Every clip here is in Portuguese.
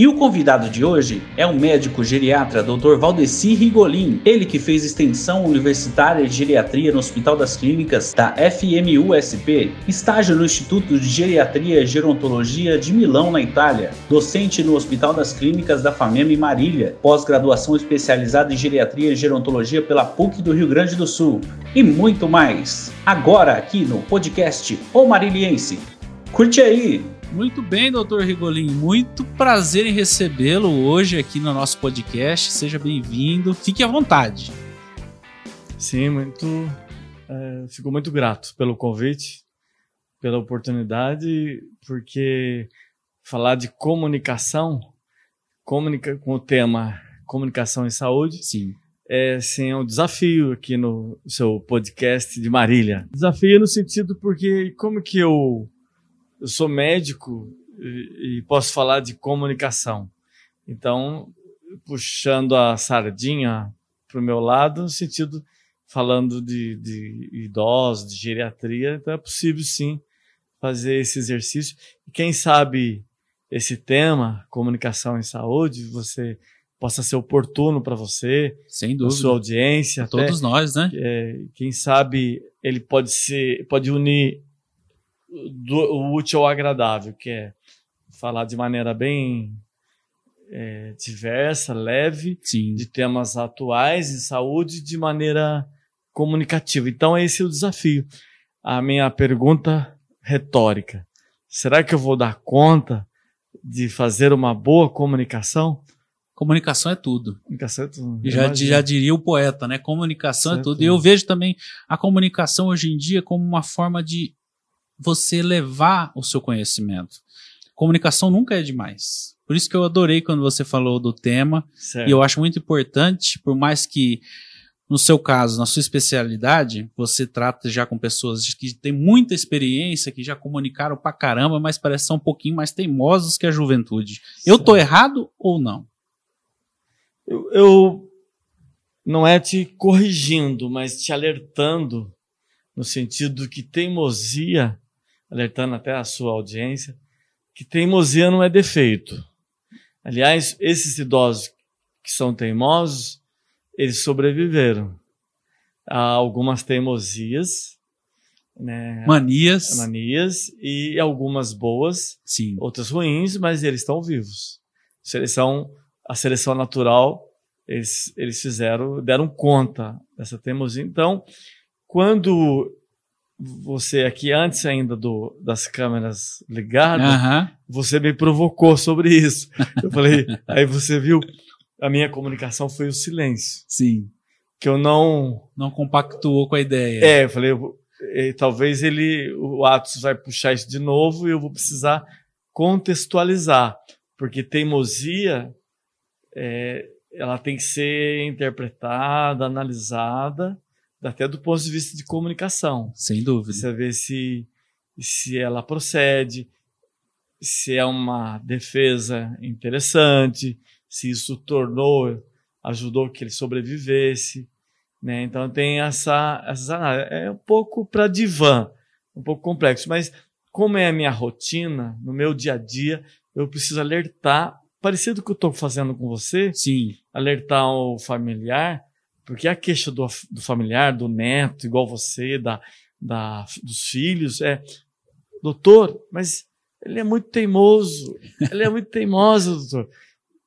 E o convidado de hoje é o médico geriatra Dr. Valdeci Rigolin, ele que fez extensão universitária de geriatria no Hospital das Clínicas da FMUSP, estágio no Instituto de Geriatria e Gerontologia de Milão, na Itália, docente no Hospital das Clínicas da FAMEM em Marília, pós-graduação especializada em geriatria e gerontologia pela PUC do Rio Grande do Sul e muito mais. Agora aqui no podcast O Mariliense. Curte aí! Muito bem, doutor Rigolin. Muito prazer em recebê-lo hoje aqui no nosso podcast. Seja bem-vindo. Fique à vontade. Sim, muito. É, fico muito grato pelo convite, pela oportunidade, porque falar de comunicação, comunica, com o tema comunicação e saúde, sim, é sim um desafio aqui no seu podcast de Marília. Desafio no sentido porque como que eu eu sou médico e, e posso falar de comunicação. Então, puxando a sardinha para o meu lado, no sentido falando de, de, idosos, de geriatria, então é possível sim fazer esse exercício. E quem sabe esse tema, comunicação em saúde, você possa ser oportuno para você, sem dúvida, sua audiência, até, todos nós, né? É, quem sabe ele pode ser, pode unir do, o útil ao agradável, que é falar de maneira bem é, diversa, leve, Sim. de temas atuais em saúde, de maneira comunicativa. Então, esse é o desafio. A minha pergunta retórica: será que eu vou dar conta de fazer uma boa comunicação? Comunicação é tudo. Comunicação é tudo. Já, já diria o poeta, né? Comunicação é tudo. E eu vejo também a comunicação hoje em dia como uma forma de você levar o seu conhecimento. Comunicação nunca é demais. Por isso que eu adorei quando você falou do tema. Certo. E eu acho muito importante, por mais que no seu caso, na sua especialidade, você trata já com pessoas que têm muita experiência, que já comunicaram pra caramba, mas parecem um pouquinho mais teimosos que a juventude. Certo. Eu tô errado ou não? Eu, eu não é te corrigindo, mas te alertando no sentido que teimosia alertando até a sua audiência, que teimosia não é defeito. Aliás, esses idosos que são teimosos, eles sobreviveram a algumas teimosias, né? manias, manias e algumas boas, Sim. outras ruins, mas eles estão vivos. Seleção, a seleção natural, eles, eles fizeram, deram conta dessa teimosia. Então, quando você aqui antes ainda do, das câmeras ligadas, uhum. você me provocou sobre isso. Eu falei, aí você viu, a minha comunicação foi o silêncio. Sim. Que eu não. Não compactuou com a ideia. É, eu falei, eu, talvez ele, o Atos vai puxar isso de novo e eu vou precisar contextualizar. Porque teimosia, é, ela tem que ser interpretada, analisada até do ponto de vista de comunicação. Sem dúvida. Você vê se, se ela procede, se é uma defesa interessante, se isso tornou, ajudou que ele sobrevivesse. Né? Então tem essa, essa é um pouco para divã, um pouco complexo, mas como é a minha rotina, no meu dia a dia, eu preciso alertar, parecido com o que eu estou fazendo com você, Sim. alertar o familiar, porque a queixa do, do familiar, do neto, igual você, da, da, dos filhos, é, doutor, mas ele é muito teimoso, ele é muito teimoso, doutor.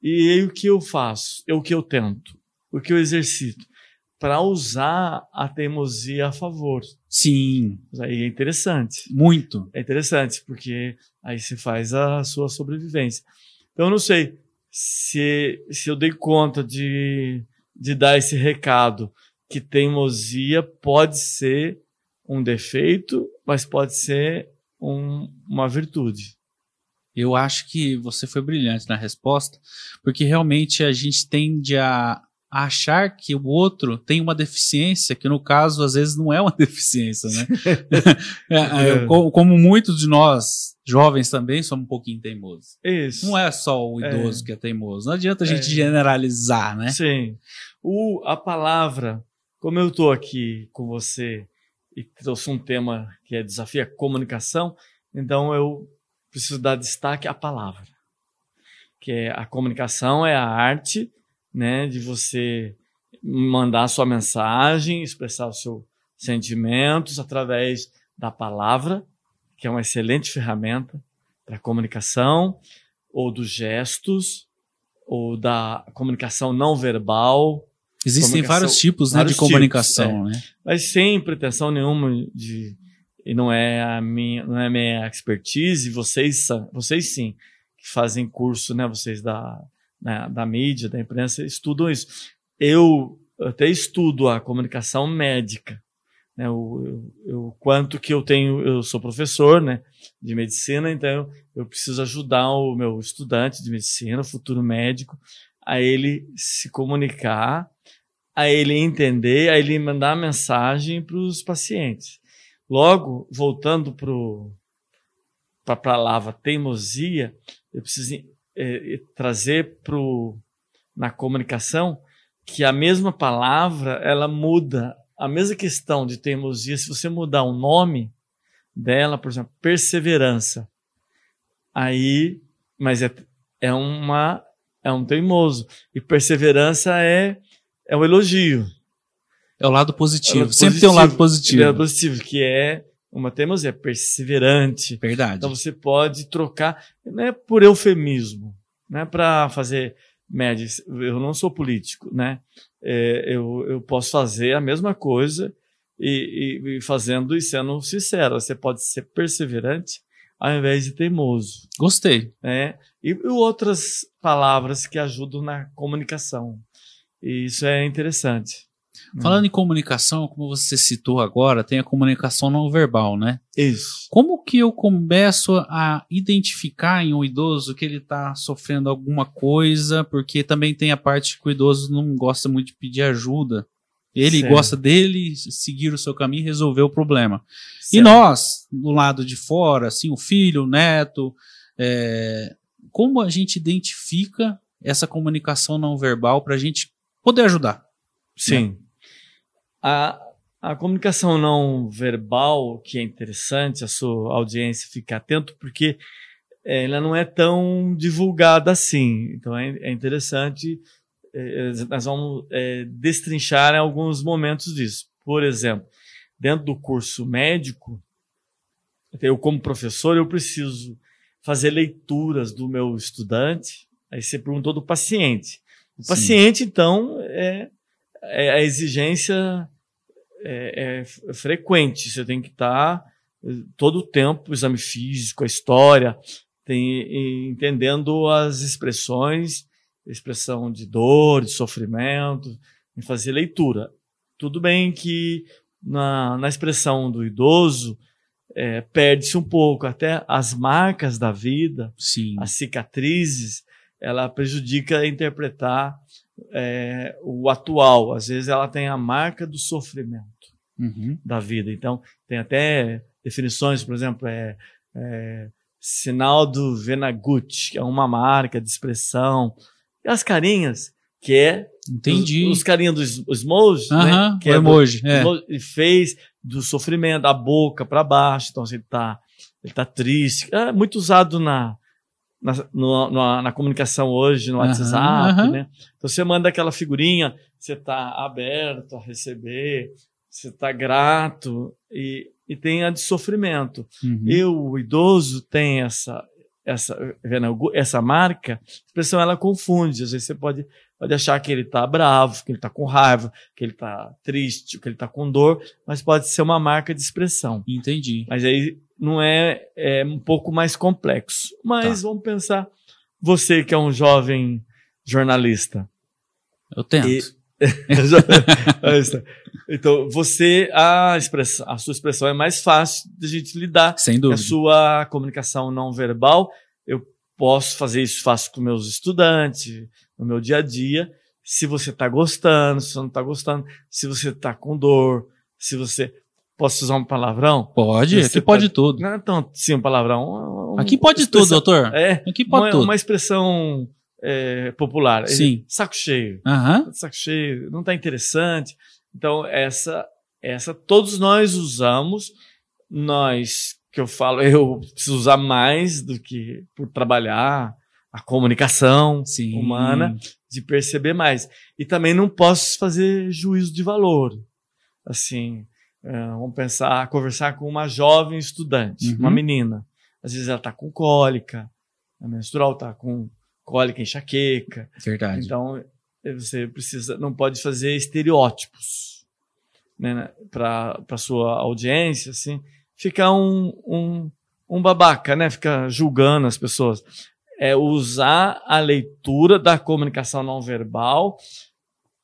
E aí o que eu faço? É o que eu tento, o que eu exercito? Para usar a teimosia a favor. Sim. Aí é interessante. Muito. É interessante, porque aí se faz a sua sobrevivência. Então, eu não sei se, se eu dei conta de de dar esse recado que teimosia pode ser um defeito, mas pode ser um, uma virtude. Eu acho que você foi brilhante na resposta, porque realmente a gente tende a achar que o outro tem uma deficiência, que no caso às vezes não é uma deficiência, né? é, é, como muitos de nós jovens também somos um pouquinho teimosos. Isso. Não é só o idoso é. que é teimoso. Não adianta a gente é. generalizar, né? Sim. O, a palavra, como eu estou aqui com você e trouxe um tema que é desafio a comunicação, então eu preciso dar destaque à palavra. que é a comunicação é a arte, né, de você mandar a sua mensagem, expressar os seus sentimentos através da palavra, que é uma excelente ferramenta para comunicação, ou dos gestos, ou da comunicação não verbal. Existem vários tipos né, vários de comunicação, tipos, é. né? Mas sem pretensão nenhuma de e não é a minha, não é minha expertise, vocês vocês sim que fazem curso, né, vocês da né, da mídia, da imprensa estudam isso. Eu até estudo a comunicação médica, né, o, o, quanto que eu tenho, eu sou professor, né, de medicina, então eu preciso ajudar o meu estudante de medicina, futuro médico, a ele se comunicar, a ele entender, a ele mandar mensagem para os pacientes. Logo, voltando para a palavra teimosia, eu preciso é, trazer pro, na comunicação que a mesma palavra ela muda a mesma questão de teimosia. Se você mudar o nome dela, por exemplo, perseverança, aí, mas é, é uma é um teimoso e perseverança é é um elogio. É o lado positivo. É o lado Sempre positivo. tem um lado positivo. É o lado positivo que é uma teimosia, é perseverante. Verdade. Então você pode trocar, não é por eufemismo, não é para fazer médias. Eu não sou político, né? É, eu, eu posso fazer a mesma coisa e, e, e, fazendo e sendo sincero. Você pode ser perseverante ao invés de teimoso. Gostei. É, e, e outras palavras que ajudam na comunicação. E isso é interessante. Falando em comunicação, como você citou agora, tem a comunicação não verbal, né? Isso. Como que eu começo a identificar em um idoso que ele está sofrendo alguma coisa, porque também tem a parte que o idoso não gosta muito de pedir ajuda. Ele certo. gosta dele seguir o seu caminho e resolver o problema. Certo. E nós, do lado de fora, assim, o filho, o neto, é, como a gente identifica essa comunicação não verbal para a gente poder ajudar? Sim. Né? A, a comunicação não verbal, que é interessante, a sua audiência ficar atento, porque é, ela não é tão divulgada assim. Então é, é interessante, é nós vamos é, destrinchar alguns momentos disso. Por exemplo, dentro do curso médico, eu como professor, eu preciso fazer leituras do meu estudante. Aí você perguntou do paciente. O Sim. paciente, então, é, é a exigência é, é frequente. Você tem que estar tá, eh, todo o tempo, o exame físico, a história, tem, entendendo as expressões, expressão de dor, de sofrimento, em fazer leitura. Tudo bem que na, na expressão do idoso é, perde-se um pouco, até as marcas da vida, Sim. as cicatrizes, ela prejudica interpretar é, o atual. Às vezes ela tem a marca do sofrimento uhum. da vida. Então, tem até definições, por exemplo, é, é sinal do Venagut, que é uma marca de expressão. E as carinhas, que é. Entendi. Os, os carinhas dos emojis, uhum, né? Que o é emoji. Do, é. Ele fez do sofrimento, a boca para baixo. Então, se ele está ele tá triste. É muito usado na, na, no, na, na, comunicação hoje, no WhatsApp, uhum. né? Então você manda aquela figurinha, você está aberto a receber, você está grato e, e tem a de sofrimento. Uhum. E o idoso tem essa essa essa marca, a expressão ela confunde. Às vezes você pode, pode achar que ele está bravo, que ele está com raiva, que ele está triste, que ele está com dor, mas pode ser uma marca de expressão. Entendi. Mas aí não é, é um pouco mais complexo. Mas tá. vamos pensar, você que é um jovem jornalista. Eu tento. E, então, você, a, expressão, a sua expressão é mais fácil de a gente lidar. Sem dúvida. A sua comunicação não verbal, eu posso fazer isso, faço com meus estudantes, no meu dia a dia. Se você está gostando, se você não está gostando, se você está com dor, se você. Posso usar um palavrão? Pode, aqui pode, pode tudo. Não, então, sim, um palavrão. Um, aqui pode tudo, doutor. É, aqui pode uma, tudo. Uma expressão é, popular. Sim. Saco cheio. Uhum. Saco cheio, não está interessante. Então, essa, essa todos nós usamos. Nós, que eu falo, eu preciso usar mais do que por trabalhar. a comunicação Sim. humana, de perceber mais. E também não posso fazer juízo de valor. Assim, é, vamos pensar, conversar com uma jovem estudante, Uhum. uma menina. Às vezes ela está com cólica, a menstrual está com cólica, enxaqueca. Verdade. Então, você precisa, não pode fazer estereótipos né, para a sua audiência, assim, ficar um, um, um babaca, né? Ficar julgando as pessoas. É usar a leitura da comunicação não verbal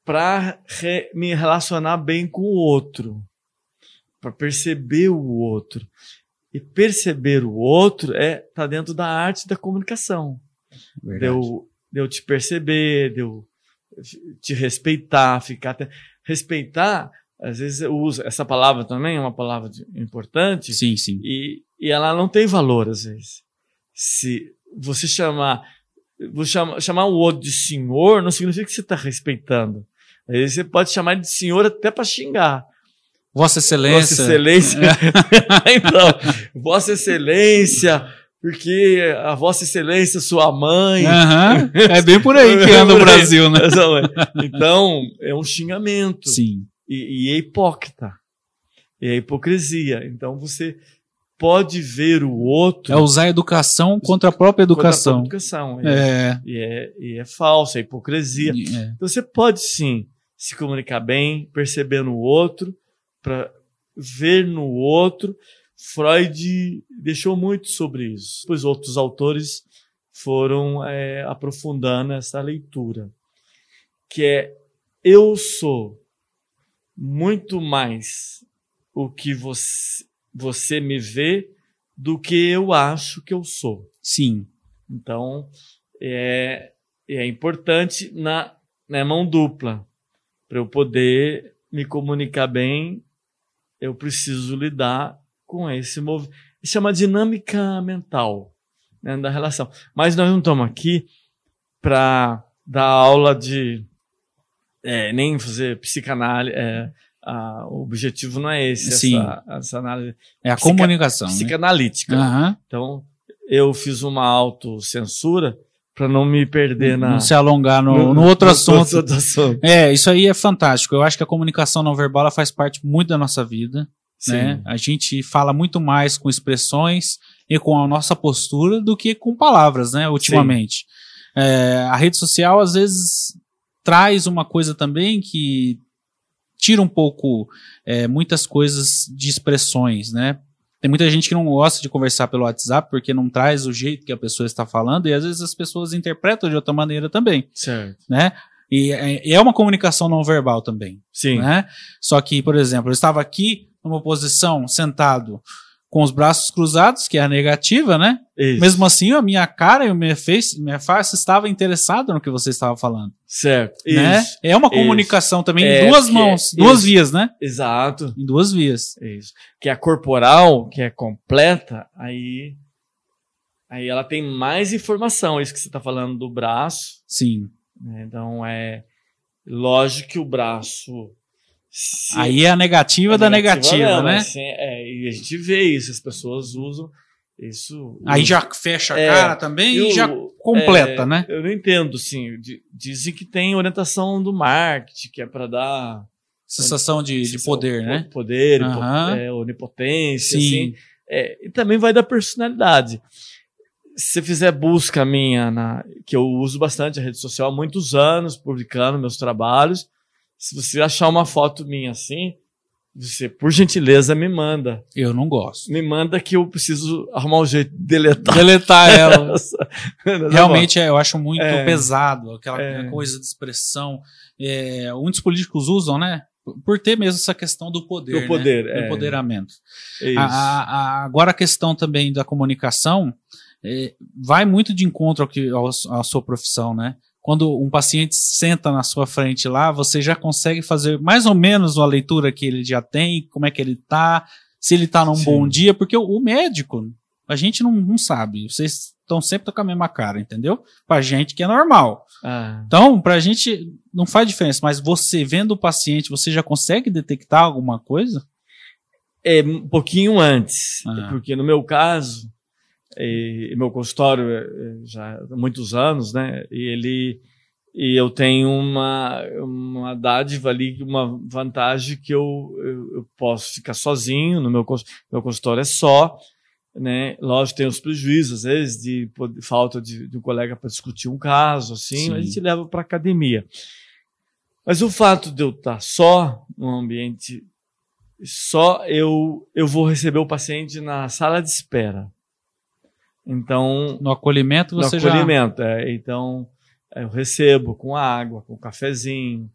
para me relacionar bem com o outro, para perceber o outro. E perceber o outro é tá dentro da arte da comunicação de Verdade. eu, de eu te perceber, de eu te respeitar, ficar até. Respeitar, às vezes eu uso essa palavra também, é uma palavra de- importante, Sim, sim. e, e ela não tem valor, às vezes. Se você chamar, você chama, chamar o outro de senhor, não significa que você está respeitando. Às vezes você pode chamar de senhor até para xingar. Vossa Excelência. Vossa Excelência. então, Vossa Excelência, porque a Vossa Excelência, sua mãe. Aham. É bem por aí que anda o Brasil, né? Então, é um xingamento. Sim. E, e é hipócrita. E é hipocrisia. Então, você pode ver o outro. É usar a educação contra a própria contra a educação. educação. E, É. e é, e é falso, é hipocrisia. é. Então, você pode sim se comunicar bem, perceber no outro, para ver no outro. Freud deixou muito sobre isso. Os outros autores foram é, aprofundando essa leitura, que é eu sou muito mais o que você, você me vê do que eu acho que eu sou. Sim. Então, é, é importante na, na mão dupla. Para eu poder me comunicar bem, eu preciso lidar com esse movimento. Isso é uma dinâmica mental né, da relação. Mas nós não estamos aqui para dar aula de. é, nem fazer psicanálise. é, a- o objetivo não é esse, Sim. essa, essa análise É a Psica- comunicação. né? psicanalítica. Aham. Então, eu fiz uma autocensura para não me perder na. Não se alongar no, no outro assunto. outro assunto. É, isso aí é fantástico. Eu acho que a comunicação não verbal faz parte muito da nossa vida. Sim. Né? A gente fala muito mais com expressões e com a nossa postura do que com palavras, né? Ultimamente. É, a rede social às vezes traz uma coisa também que tira um pouco é, muitas coisas de expressões, né? Tem muita gente que não gosta de conversar pelo WhatsApp porque não traz o jeito que a pessoa está falando e às vezes as pessoas interpretam de outra maneira também, Certo. né? E é- e é uma comunicação não verbal também Sim. né? Só que, por exemplo, eu estava aqui numa posição sentado com os braços cruzados, que é a negativa, né? Isso. Mesmo assim, a minha cara e a minha face, minha face estava interessada no que você estava falando, Certo. né? Isso. É uma Isso. comunicação também É, em duas mãos, isso. duas vias, né? Exato. Em duas vias. Isso. Que a corporal, que é completa, aí. Aí ela tem mais informação. Isso que você está falando do braço. Sim. Né? Então é lógico que o braço. Aí é a negativa é da negativa, mesmo, né? assim, é, e a gente vê isso, as pessoas usam isso. Aí já fecha a É, cara também e, o- já completa, é, né? Eu não entendo, sim. Di- Dizem que tem orientação do marketing, que é para dar Sensação de, de poder, né? Poder, é, onipotência, Sim. assim. É, e também vai da personalidade. Se você fizer busca minha, na, que eu uso bastante a rede social há muitos anos, publicando meus trabalhos, se você achar uma foto minha assim, você, por gentileza, me manda. Eu não gosto. Me manda que eu preciso arrumar um jeito de deletar. Deletar ela. Tá Realmente é, eu acho muito É. pesado, aquela É. coisa de expressão. É, muitos políticos usam, né? Por ter mesmo essa questão do poder. Do poder, né? Do é. empoderamento. É isso. A- a- a- agora a questão também da comunicação é, vai muito de encontro ao que, ao- à sua profissão, né? Quando um paciente senta na sua frente lá, você já consegue fazer mais ou menos uma leitura que ele já tem, como é que ele tá, se ele tá num Sim. bom dia, porque o, o médico, a gente não, não sabe. Vocês estão sempre com a mesma cara, entendeu? Pra gente que é normal. Ah, Então, pra gente não faz diferença, mas você vendo o paciente, você já consegue detectar alguma coisa? é um pouquinho antes. Ah. Porque no meu caso, E, e meu consultório é já há muitos anos, né? E ele e eu tenho uma, uma dádiva ali, uma vantagem que eu, eu, eu posso ficar sozinho no meu, meu consultório é só, né? Lógico, tem os prejuízos, às vezes, de, de falta de, de, um colega para discutir um caso, assim, Sim. a gente leva para academia. Mas o fato de eu estar só num ambiente só, eu, eu vou receber o paciente na sala de espera. Então. No acolhimento você no acolhimento, é. Então, eu recebo com água, com cafezinho.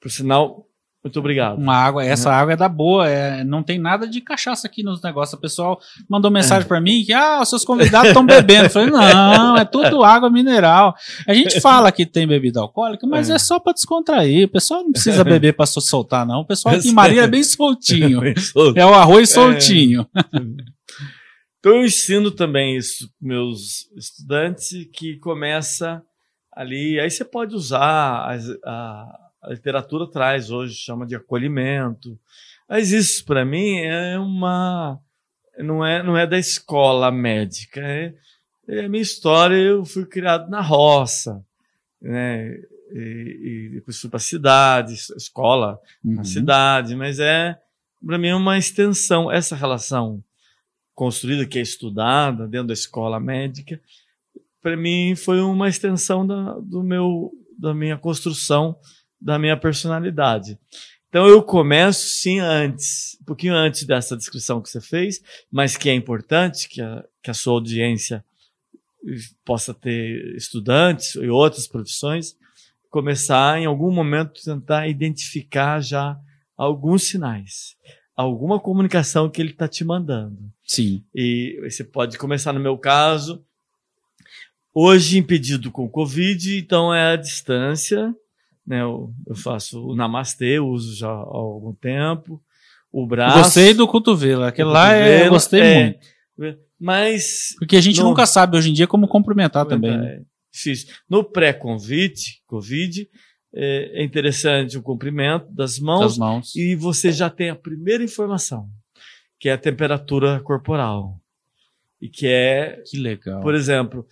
Por sinal, muito obrigado. Uma água, essa água é da boa, é, não tem nada de cachaça aqui nos negócios. O pessoal mandou mensagem é. para mim que ah, os seus convidados estão bebendo. Eu falei, não, é tudo água mineral. A gente fala que tem bebida alcoólica, mas é, é só para descontrair. O pessoal não precisa beber para soltar, não. O pessoal aqui em Maria é bem soltinho. É o arroz é. soltinho. Então eu ensino também isso para meus estudantes que começa ali. Aí você pode usar a a literatura traz hoje, chama de acolhimento. Mas isso, para mim, é uma. Não é, não é da escola médica. É, é a minha história. Eu fui criado na roça, né? E, e depois fui para a cidade, escola uhum. na cidade, mas é, para mim, uma extensão. Essa relação construída, que é estudada dentro da escola médica, para mim foi uma extensão da, do meu, da minha construção da minha personalidade. Então eu começo sim antes, um pouquinho antes dessa descrição que você fez, mas que é importante que a, que a sua audiência possa ter estudantes e outras profissões, começar em algum momento tentar identificar já alguns sinais, alguma comunicação que ele está te mandando. Sim. E você pode começar no meu caso, hoje impedido com Covid, então é a distância, né? Eu, eu faço o namastê, uso já há algum tempo. O braço. Gostei do cotovelo. Aquele lá é, eu gostei é, muito. Mas. Porque a gente no, nunca sabe hoje em dia como cumprimentar também. Né? É difícil. No pré-convite, Covid, é, é interessante o cumprimento das mãos, das mãos. E você já tem a primeira informação, que é a temperatura corporal. E que é. Que legal. Por exemplo,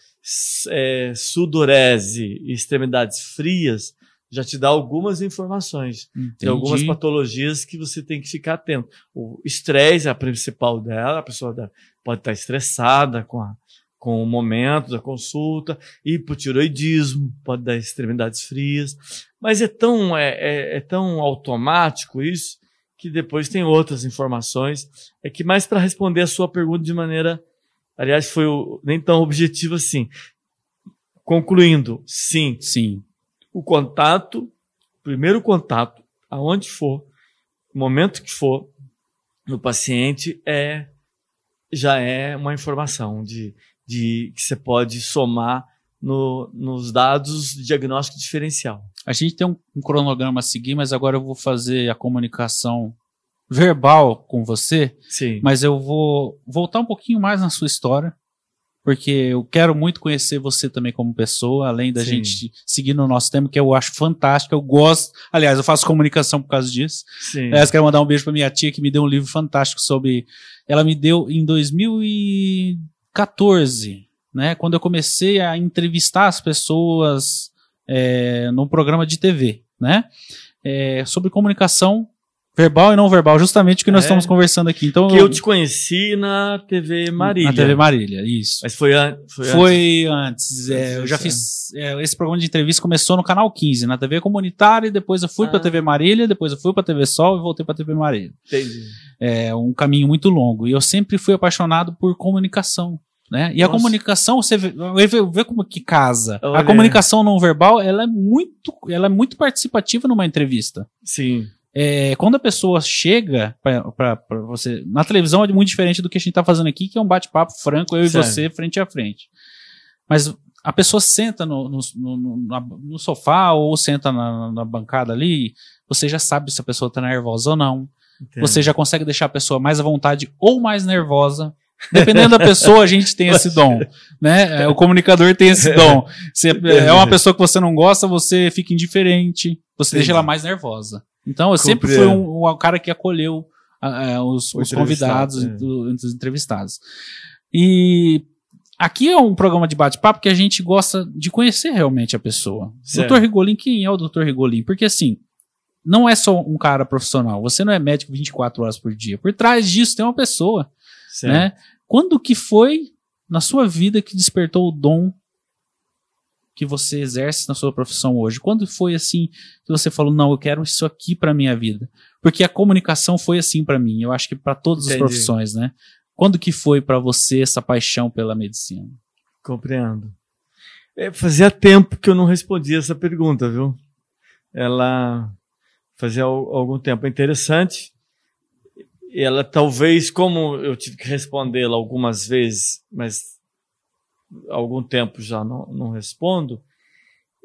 é, sudorese e extremidades frias já te dá algumas informações. Entendi. Tem algumas patologias que você tem que ficar atento. O estresse é a principal dela, a pessoa pode estar estressada com, a, com o momento da consulta, hipotiroidismo, pode dar extremidades frias, mas é tão, é, é, é tão automático isso que depois tem outras informações. É que mais para responder a sua pergunta de maneira, aliás, foi o, nem tão objetivo assim. Concluindo, sim. Sim o contato, primeiro contato, aonde for, momento que for, no paciente é já é uma informação de, de que você pode somar no, nos dados de diagnóstico diferencial. A gente tem um, um, cronograma a seguir, mas agora eu vou fazer a comunicação verbal com você. Sim. Mas eu vou voltar um pouquinho mais na sua história porque eu quero muito conhecer você também como pessoa, além da Sim. gente seguir no nosso tema, que eu acho fantástico, eu gosto. Aliás, eu faço comunicação por causa disso. Sim. Aliás, quero mandar um beijo para minha tia, que me deu um livro fantástico sobre. Ela me deu em 2014, né? Quando eu comecei a entrevistar as pessoas é, no programa de TV, né? É, sobre comunicação Verbal e não verbal, justamente o que nós é, estamos conversando aqui. Então, que eu te conheci na TV Marília. Na TV Marília, isso. Mas foi, an foi, foi antes. antes é, eu já fiz. É, esse programa de entrevista começou no canal 15, na TV comunitária, e depois eu fui ah. para a TV Marília, depois eu fui para a TV Sol e voltei para a TV Marília. Entendi. É um caminho muito longo. E eu sempre fui apaixonado por comunicação. Né? E Nossa. a comunicação, você vê, vê, como que casa. Olha. A comunicação não verbal, ela é muito, ela é muito participativa numa entrevista. Sim. É, quando a pessoa chega para você. Na televisão é muito diferente do que a gente está fazendo aqui, que é um bate-papo franco, eu Sério? e você, frente a frente. Mas a pessoa senta no, no, no, no sofá ou senta na, na, bancada ali, você já sabe se a pessoa está nervosa ou não. Entendo. Você já consegue deixar a pessoa mais à vontade ou mais nervosa. Dependendo da pessoa, a gente tem esse dom, né? É, o comunicador tem esse dom. Você é uma pessoa que você não gosta, você fica indiferente, você Entendi. deixa ela mais nervosa. Então, eu sempre fui um, um, cara que acolheu uh, os, os convidados é. entre os entrevistados. E aqui é um programa de bate-papo que a gente gosta de conhecer realmente a pessoa. Certo. Doutor Rigolin, quem é o Dr. Rigolin? Porque assim, não é só um cara profissional. Você não é médico 24 horas por dia. Por trás disso tem uma pessoa, Certo. né? Quando que foi na sua vida que despertou o dom que você exerce na sua profissão hoje? Quando foi assim que você falou, não, eu quero isso aqui para minha vida? Porque a comunicação foi assim para mim. Eu acho que para todas as Entendi. profissões, né? Quando que foi para você essa paixão pela medicina? Compreendo. É, fazia tempo que eu não respondia essa pergunta, viu? Ela fazia al- algum tempo. É interessante. Ela talvez, como eu tive que respondê-la algumas vezes, mas há algum tempo já não, não respondo,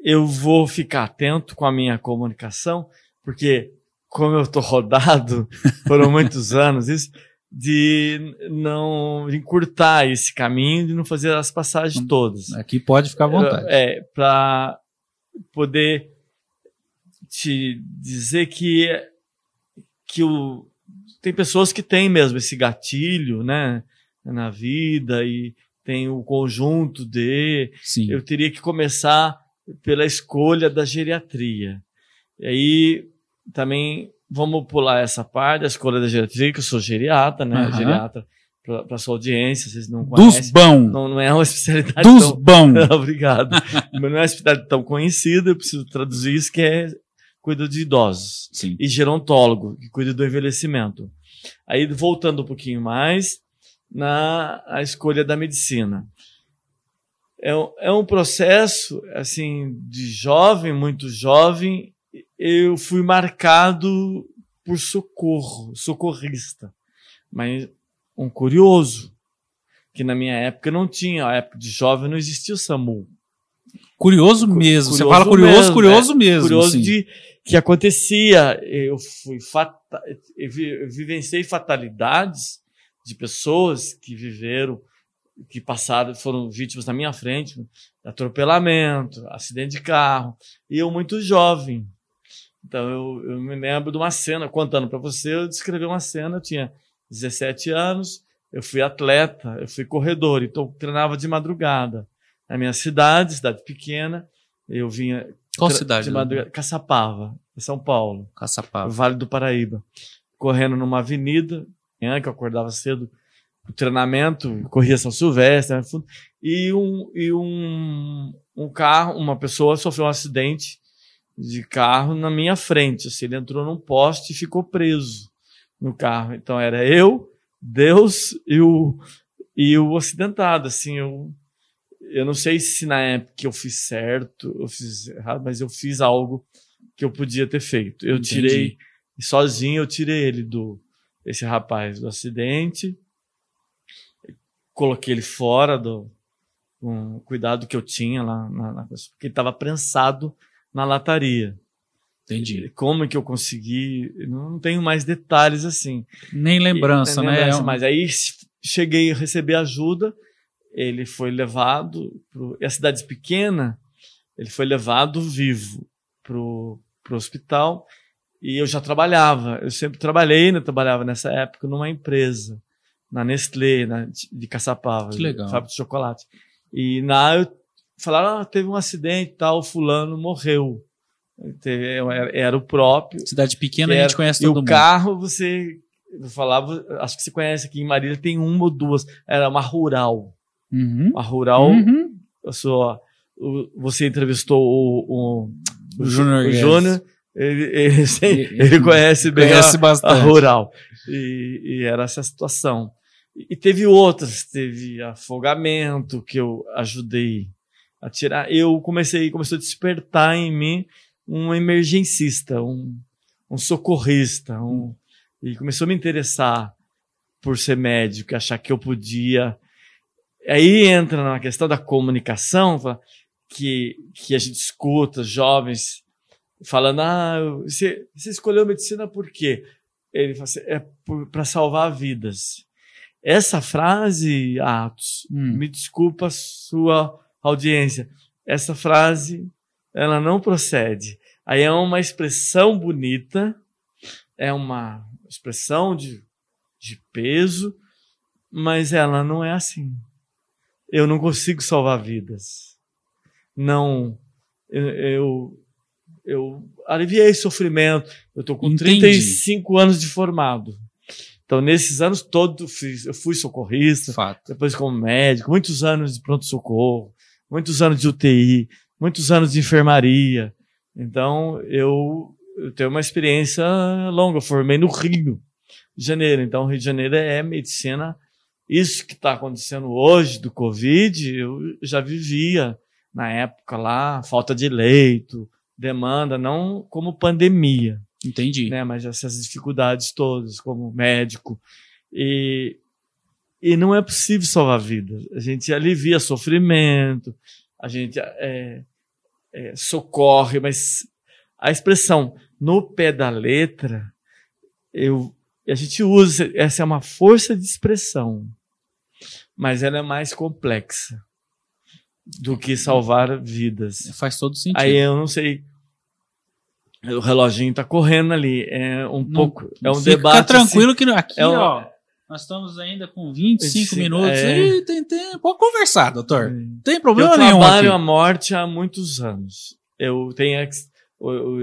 eu vou ficar atento com a minha comunicação, porque como eu estou rodado, foram muitos anos isso, de não encurtar esse caminho, de não fazer as passagens todas. Aqui pode ficar à vontade. É, para poder te dizer que, que o, tem pessoas que têm mesmo esse gatilho, né, na vida e tem o conjunto de. Sim. Eu teria que começar pela escolha da geriatria. E aí também vamos pular essa parte da escolha da geriatria, que eu sou geriatra, né? Aham. Geriatra para sua audiência, vocês não Dos conhecem. bom. Não, não é uma especialidade Dos tão... bom. Obrigado. Mas não é uma especialidade tão conhecida, eu preciso traduzir isso, que é cuida de idosos. Sim. E gerontólogo, que cuida do envelhecimento. Aí, voltando um pouquinho mais, na a escolha da medicina. É, um- é um processo, assim, de jovem, muito jovem, eu fui marcado por socorro, socorrista. Mas um curioso, que na minha época não tinha, a época de jovem não existia o SAMU. Curioso mesmo. Você curioso fala curioso, mesmo, curioso mesmo. curioso sim. de que acontecia. Eu fui eu vivenciei fatalidades de pessoas que viveram, que passaram, foram vítimas na minha frente, atropelamento, acidente de carro, e eu muito jovem. Então eu, eu me lembro de uma cena, contando para você, eu descrevi uma cena, eu tinha 17 anos, eu fui atleta, eu fui corredor, então eu treinava de madrugada. Na minha cidade, cidade pequena, eu vinha Qual cidade? De né? Madruga- Caçapava, em São Paulo, Caçapava. Vale do Paraíba. Correndo numa avenida, manhã que eu acordava cedo, treinamento, corria São Silvestre, né, e um, e um, um carro, uma pessoa sofreu um acidente de carro na minha frente. Assim, ele entrou num poste e ficou preso no carro. Então era eu, Deus e o, e o acidentado. Assim, eu, eu não sei se na época eu fiz certo, eu fiz errado, mas eu fiz algo que eu podia ter feito. Eu Entendi. tirei, sozinho eu tirei ele do, esse rapaz do acidente, coloquei ele fora do um cuidado que eu tinha lá na, na porque ele estava prensado na lataria. Entendi. Como é que eu consegui? Não tenho mais detalhes assim. Nem lembrança, E- né? lembrança, É um- Mas aí cheguei a receber ajuda, ele foi levado, pro, e a cidade pequena, ele foi levado vivo pro, pro hospital e eu já trabalhava, eu sempre trabalhei, né, trabalhava nessa época numa empresa, na Nestlé, na, de Caçapava, Que legal. fábrica de chocolate. E na eu falaram, ah, teve um acidente, tal, fulano morreu. Era, era o próprio, Cidade pequena que a gente era- conhece e todo o mundo. carro, você eu falava, acho que você conhece aqui em Marília, tem uma ou duas. Era uma rural. Uhum. Uma rural, Uhum. eu sou, o- você entrevistou o, o, O Júnior ele, ele, ele conhece bem Conhece a, a rural. E, e era essa situação. E, e teve outras, teve afogamento que eu ajudei a tirar. Eu comecei, começou a despertar em mim um emergencista, um, um socorrista, um, e começou a me interessar por ser médico, achar que eu podia. Aí entra na questão da comunicação, que, que a gente escuta jovens falando: ah, você, você escolheu medicina por quê? Ele fala assim, é para salvar vidas. Essa frase, Atos, Hum. me desculpa a sua audiência, essa frase, ela não procede. Aí é uma expressão bonita, é uma expressão de, de peso, mas ela não é assim. Eu não consigo salvar vidas. Não, eu, eu, eu aliviei sofrimento. Eu estou com Entendi. 35 anos de formado. Então, nesses anos todos, fiz- eu fui socorrista, Fato. depois como médico, muitos anos de pronto-socorro, muitos anos de UTI, muitos anos de enfermaria. Então, eu, eu tenho uma experiência longa. Eu formei no Rio de Janeiro. Então, Rio de Janeiro é medicina. Isso que está acontecendo hoje do Covid, eu já vivia na época lá, falta de leito, demanda, não como pandemia Entendi. né? Mas essas dificuldades todas, como médico. E, e não é possível salvar vidas. A gente alivia sofrimento, a gente é, é, socorre, mas a expressão no pé da letra, eu, a gente usa, essa é uma força de expressão, mas ela é mais complexa do que salvar vidas. Faz todo sentido. Aí eu não sei. O reloginho tá correndo ali. É um Não- pouco. É um Fica debate. tranquilo que aqui, é um- ó, nós estamos ainda com 25 Sim, minutos. é. Ih, tem tempo. Pode conversar, doutor. assim, Não tem eu problema nenhum trabalho aqui. a morte há muitos anos. Eu tenho ex,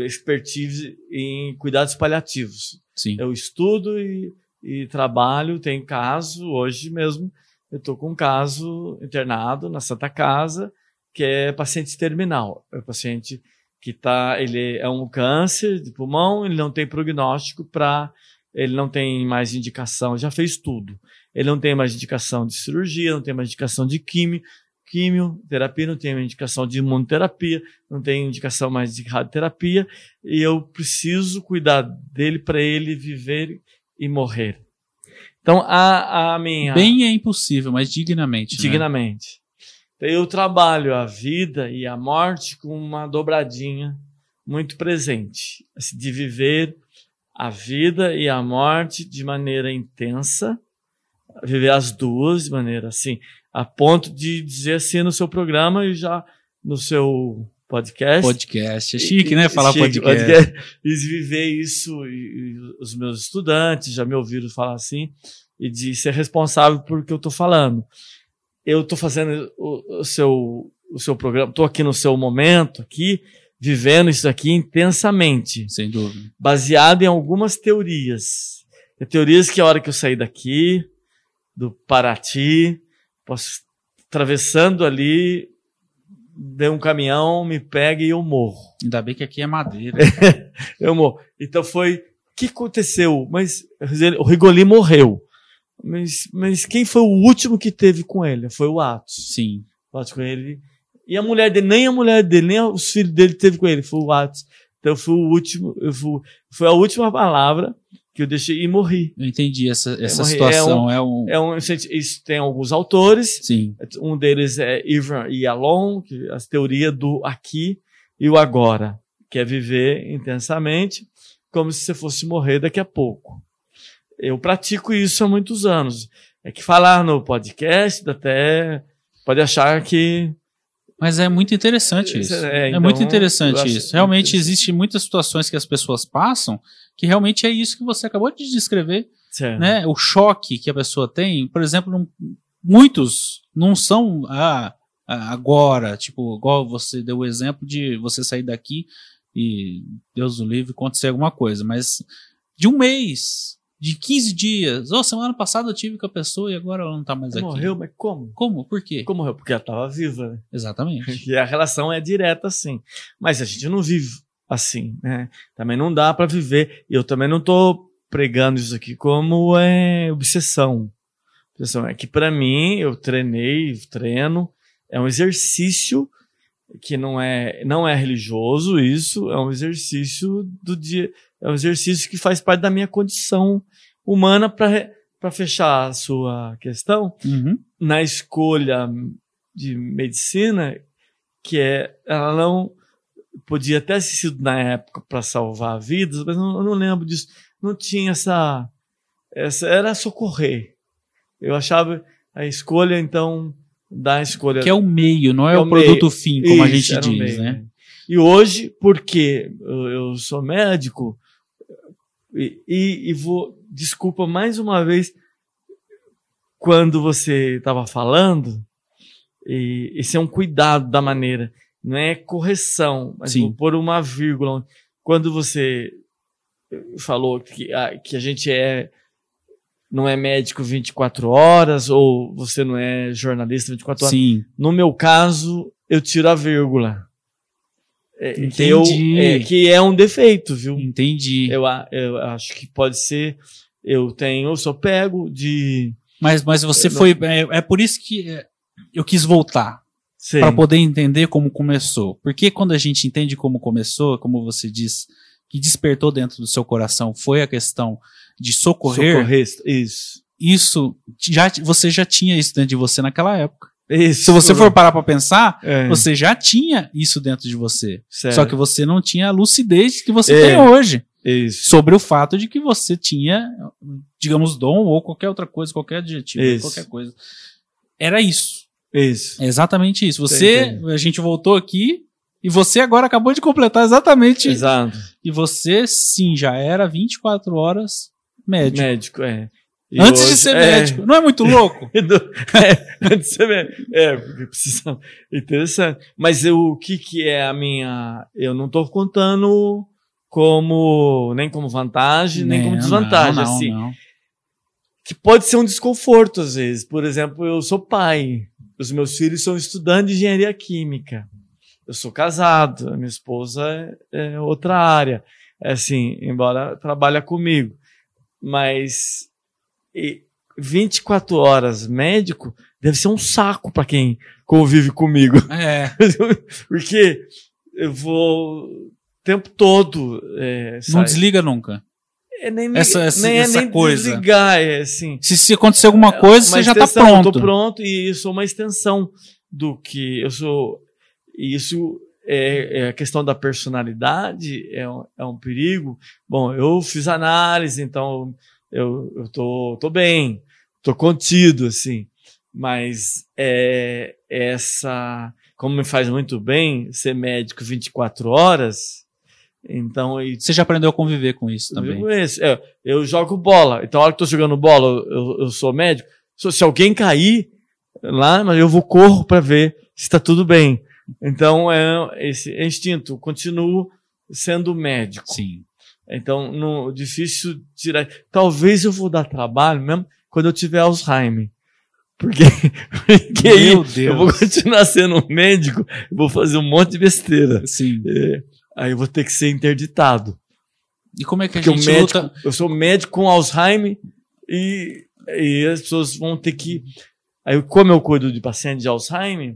expertise em cuidados paliativos. Sim. Eu estudo e, e trabalho, tem caso, hoje mesmo, eu estou com um caso internado na Santa Casa, que é paciente terminal. É um paciente que tá, ele é um câncer de pulmão, ele não tem prognóstico para, ele não tem mais indicação, já fez tudo. Ele não tem mais indicação de cirurgia, não tem mais indicação de químio, quimioterapia, não tem indicação de imunoterapia, não tem indicação mais de radioterapia, e eu preciso cuidar dele para ele viver e morrer. Então, a, a minha. Bem é impossível, mas dignamente. né? dignamente. Então, eu trabalho a vida e a morte com uma dobradinha muito presente, assim, de viver a vida e a morte de maneira intensa, viver as duas de maneira assim, a ponto de dizer assim no seu programa e já no seu podcast. Podcast. É chique, né? Falar Chique, podcast. E viver isso, e, e os meus estudantes já me ouviram falar assim, e de ser responsável por o que eu estou falando. Eu estou fazendo o, o seu, o seu programa, estou aqui no seu momento, aqui, vivendo isso aqui intensamente, Sem dúvida. baseado em algumas teorias. Teorias que a hora que eu sair daqui, do Paraty, posso atravessando ali, dê um caminhão, me pega e eu morro. Ainda bem que aqui é madeira. Eu morro. Então foi. O que aconteceu? Mas o Rigoli morreu. Mas, mas quem foi o último que teve com ele? Foi o Atos. Sim. O Atos com ele. E a mulher dele, nem a mulher dele, nem os filhos dele teve com ele. Foi o Atos. Então foi o último. Eu fui, foi a última palavra que eu deixei e morri. Eu entendi essa, essa morri. situação. É um. É um, isso tem alguns autores. Sim. Um deles é Ivan Yalom, que as teorias do aqui e o agora, que é viver intensamente como se você fosse morrer daqui a pouco. Eu pratico isso há muitos anos. É que falar no podcast até pode achar que Mas é muito interessante isso. É, É, então, muito eu interessante isso. Realmente interessante. existem muitas situações que as pessoas passam que realmente é isso que você acabou de descrever, certo. né? O choque que a pessoa tem, por exemplo, não- muitos não são ah, agora, tipo, igual você deu o exemplo de você sair daqui e Deus o livre acontecer alguma coisa, mas de um mês, de 15 dias, ou semana passada eu tive com a pessoa e agora ela não tá mais aqui. morreu, mas como? Como? Por quê? Como morreu? Porque ela estava viva, né? Exatamente. que a relação é direta assim. Mas a gente não vive assim, né? Também não dá para viver. E eu também não tô pregando isso aqui como é obsessão. Obsessão é que para mim eu treinei, treino, é um exercício que não é não é religioso isso, é um exercício do dia, é um exercício que faz parte da minha condição humana para para fechar a sua questão Uhum. na escolha de medicina, que é, ela não podia até ter sido na época para salvar vidas, mas não, eu não lembro disso. Não tinha essa, essa, era socorrer. Eu achava a escolha então da escolha Que é o meio, não é, É o, produto meio. fim, como a Isso, gente era um diz, meio, né? E hoje, porque eu, eu sou médico, e, e, e vou, desculpa mais uma vez, quando você estava falando, E esse é um cuidado da maneira. Não é correção, mas Sim. vou pôr uma vírgula. Quando você falou que a, que a gente é não é médico 24 horas ou você não é jornalista 24 horas. Sim. No meu caso, eu tiro a vírgula. É, que, Entendi. eu, é, que é um defeito, viu? Entendi. Eu, eu acho que pode ser. Eu tenho, eu sou pego de. Mas, mas você Eu não- foi. É, é por isso que é, eu quis voltar. Para poder entender como começou. Porque quando a gente entende como começou, como você diz, que despertou dentro do seu coração foi a questão de socorrer, Socorrista. Isso. isso já você já tinha isso dentro de você naquela época. Isso. Se você for parar para pensar, É, você já tinha isso dentro de você. certo. Só que você não tinha a lucidez que você É. tem hoje Isso. sobre o fato de que você tinha, digamos, dom ou qualquer outra coisa, qualquer adjetivo, Isso. qualquer coisa. Era isso. Isso. É exatamente isso. Você, Entendi. a gente voltou aqui e você agora acabou de completar exatamente. Exato. E você, sim, já era 24 horas médico. Médico, é. E Antes de hoje- ser é. médico. Não é muito louco? É, antes de ser médico. É, porque precisa. Interessante. Mas eu, o que, que é a minha. Eu não estou contando como. nem como vantagem, nem, como Não, desvantagem. não, assim. não. que pode ser um desconforto às vezes. Por exemplo, eu sou pai, os meus filhos são estudantes de engenharia química. Eu sou casado, minha esposa é, é outra área. É assim, embora trabalha comigo, mas e 24 horas médico deve ser um saco para quem convive comigo, É, porque eu vou o tempo todo é, não desliga nunca. É nem, essa- essa- nem, é essa nem coisa. desligar, é assim. Se, se acontecer alguma coisa, Uma você já tá extensão, Eu pronto. tô pronto e sou uma extensão do que eu sou. E isso é, é a questão da personalidade, é um, é um perigo. Bom, eu fiz análise, então eu, eu tô, tô bem, tô contido, assim. Mas é, essa, como me faz muito bem ser médico 24 horas, então Você já aprendeu a conviver com isso eu também. vivo esse. É, eu jogo bola. Então, a hora que eu tô jogando bola, eu, eu sou médico. Se, se alguém cair lá, mas eu vou corro para ver se está tudo bem. Então, é esse instinto. Eu continuo sendo médico. Sim. Então, no, difícil tirar. Talvez eu vou dar trabalho mesmo quando eu tiver Alzheimer. Porque, porque aí Meu Deus. eu vou continuar sendo um médico, eu vou fazer um monte de besteira. Sim. É, aí eu vou ter que ser interditado. E como é que a Porque o gente médico, luta? eu sou médico com Alzheimer e, e as pessoas vão ter que. Aí, como eu cuido de paciente de Alzheimer,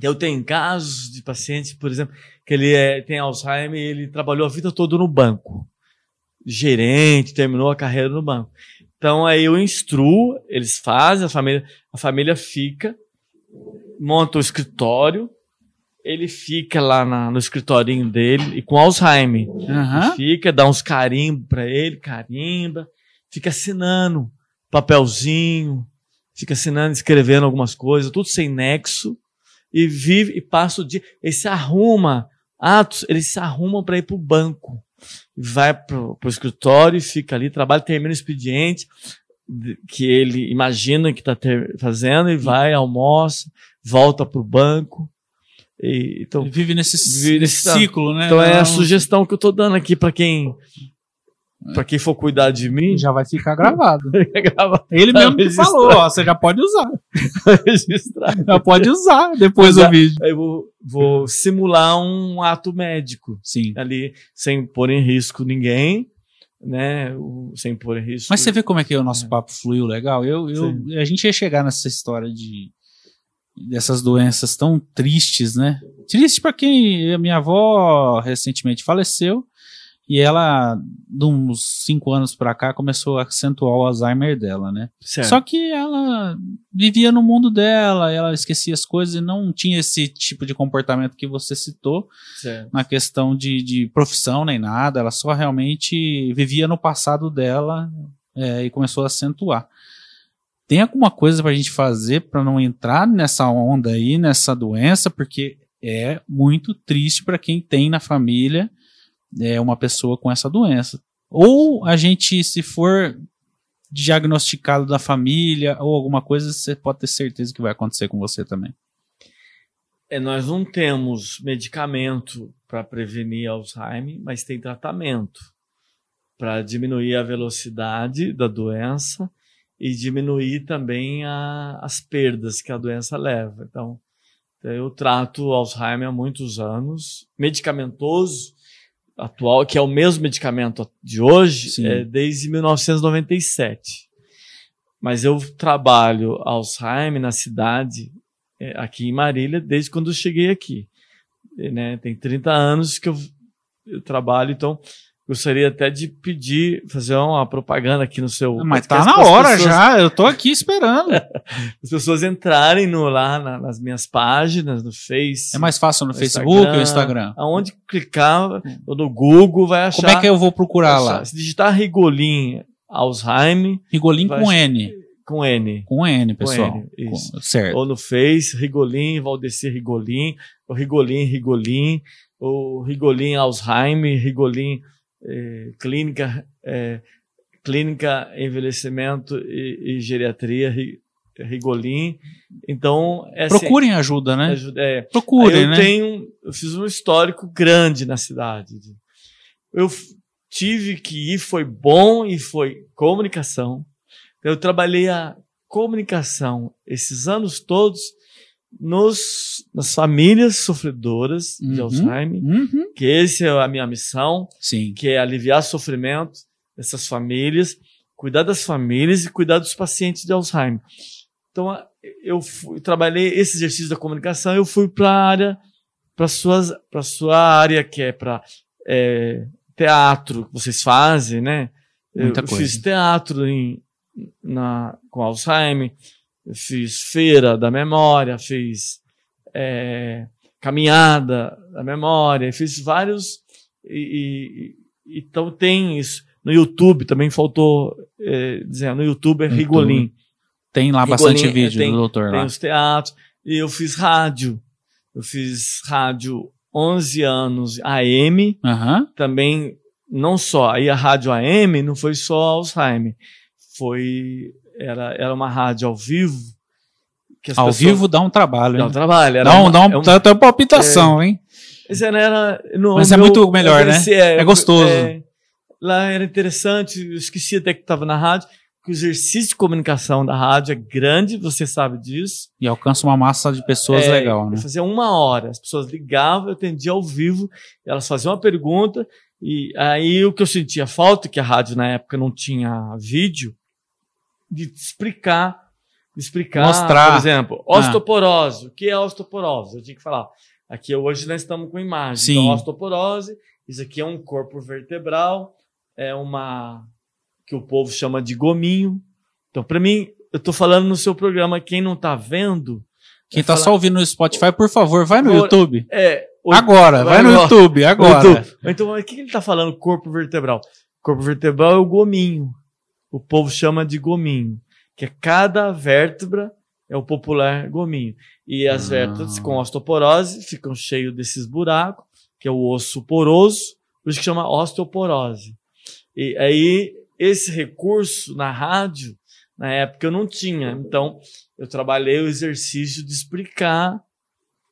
eu tenho casos de paciente, por exemplo, que ele é, tem Alzheimer e ele trabalhou a vida toda no banco. Gerente, terminou a carreira no banco. Então aí eu instruo, eles fazem, a família, a família fica, monta o escritório, ele fica lá na- no escritorinho dele e com Alzheimer. Aham. Fica, dá uns carimbos pra ele, carimba, fica assinando papelzinho, fica assinando, escrevendo algumas coisas, tudo sem nexo, e vive e passa o dia. Ele se arruma, atos, ele se arruma para ir pro banco. Vai pro, pro escritório, fica ali, trabalha, termina o expediente que ele imagina que está fazendo e vai, almoça, volta pro banco. E, então, Ele Vive nesse, Vive nesse ciclo, né? então é a sugestão que eu tô dando aqui para quem para quem for cuidar de mim, Já vai ficar gravado. grava Ele mesmo que falou, ó, você já pode usar. registrar. Já pode usar depois do vídeo. Aí eu vou, vou simular um ato médico Sim. ali sem pôr em risco ninguém, né? Sem pôr em risco. Mas você vê como é que o nosso papo fluiu legal? Eu, eu, a gente ia chegar nessa história de dessas doenças tão tristes, né? Triste para quem a minha avó recentemente faleceu e ela, de uns cinco anos para cá, começou a acentuar o Alzheimer dela, né? Certo. Só que ela vivia no mundo dela, ela esquecia as coisas e não tinha esse tipo de comportamento que você citou certo. na questão de, de profissão nem nada, ela só realmente vivia no passado dela é, e começou a acentuar. Tem alguma coisa pra gente fazer para não entrar nessa onda aí, nessa doença, porque é muito triste para quem tem na família é, uma pessoa com essa doença. Ou a gente, se for diagnosticado da família ou alguma coisa, você pode ter certeza que vai acontecer com você também. É, nós não temos medicamento para prevenir Alzheimer, mas tem tratamento para diminuir a velocidade da doença e diminuir também a, as perdas que a doença leva. Então, eu trato Alzheimer há muitos anos, medicamentoso atual, que é o mesmo medicamento de hoje, é desde 1997. Mas eu trabalho Alzheimer na cidade, é, aqui em Marília, desde quando eu cheguei aqui. né? Tem 30 anos que eu, eu trabalho, então gostaria até de pedir, fazer uma propaganda aqui no seu. Mas tá na hora pessoas, já, eu tô aqui esperando. as pessoas entrarem no, lá na, nas minhas páginas, no Face. É mais fácil no, no Facebook ou Instagram? Aonde clicar, ou no Google, vai achar. Como é que eu vou procurar lá? Se digitar Rigolim Alzheimer. Rigolim com N. Com N. Com N, pessoal. Com N, isso. Com, certo. Ou no Face, Rigolim, Valdecir Rigolim, o Rigolim, Rigolim, o Rigolim Alzheimer, Rigolim é, clínica, é, clínica envelhecimento e, e geriatria, Rigolim. Então, é assim, procurem ajuda, né? Ajuda, é. Procurem, eu né? Tenho, eu fiz um histórico grande na cidade. Eu tive que ir, foi bom e foi comunicação. Eu trabalhei a comunicação esses anos todos nos, nas famílias sofredoras uhum, de Alzheimer, uhum. que essa é a minha missão, Sim. que é aliviar o sofrimento dessas famílias, cuidar das famílias e cuidar dos pacientes de Alzheimer. Então, eu fui, trabalhei esse exercício da comunicação, eu fui para a área, para suas, para sua área que é para é, teatro que vocês fazem, né? Muita eu coisa. fiz teatro em, na, com Alzheimer, fiz feira da memória, fiz é, caminhada da memória, fiz vários. E, e, então tem isso. No YouTube também faltou é, dizer, no YouTube é. Rigolim. Tem lá Rigolim, bastante vídeo tem, do doutor tem lá. os teatros. E eu fiz rádio. Eu fiz rádio 11 anos AM. Uhum. Também, não só. Aí a rádio AM não foi só Alzheimer. Foi era, era uma rádio ao vivo. ao pessoas... vivo dá um trabalho. Dá um trabalho. Era dá, um, uma, dá, um, é um, até uma palpitação, é, hein? Mas era, no, Mas é meu, muito melhor, né? É, é gostoso. É, lá era interessante, eu esqueci até que estava na rádio, que o exercício de comunicação da rádio é grande, você sabe disso. E alcança uma massa de pessoas é, legal, né? Eu fazia uma hora, as pessoas ligavam, eu atendia ao vivo, elas faziam uma pergunta, e aí o que eu sentia falta, que a rádio na época não tinha vídeo, de explicar, de explicar, Mostrar. por exemplo, osteoporose. Ah. O que é osteoporose? Eu tinha que falar. Aqui hoje nós estamos com imagem. Sim. Então, osteoporose, isso aqui é um corpo vertebral, é uma que o povo chama de gominho. Então, para mim, eu estou falando no seu programa, quem não está vendo. Quem está falar... só ouvindo no Spotify, por favor, vai no Por... YouTube. É, o... Agora, vai, vai no YouTube, agora. YouTube. Então, o que ele está falando, corpo vertebral? Corpo vertebral é o gominho o povo chama de gominho, que é cada vértebra é o popular gominho. E as ah. vértebras com osteoporose ficam cheios desses buracos, que é o osso poroso, por isso que chama osteoporose. E aí, esse recurso na rádio, na época eu não tinha. Então, eu trabalhei o exercício de explicar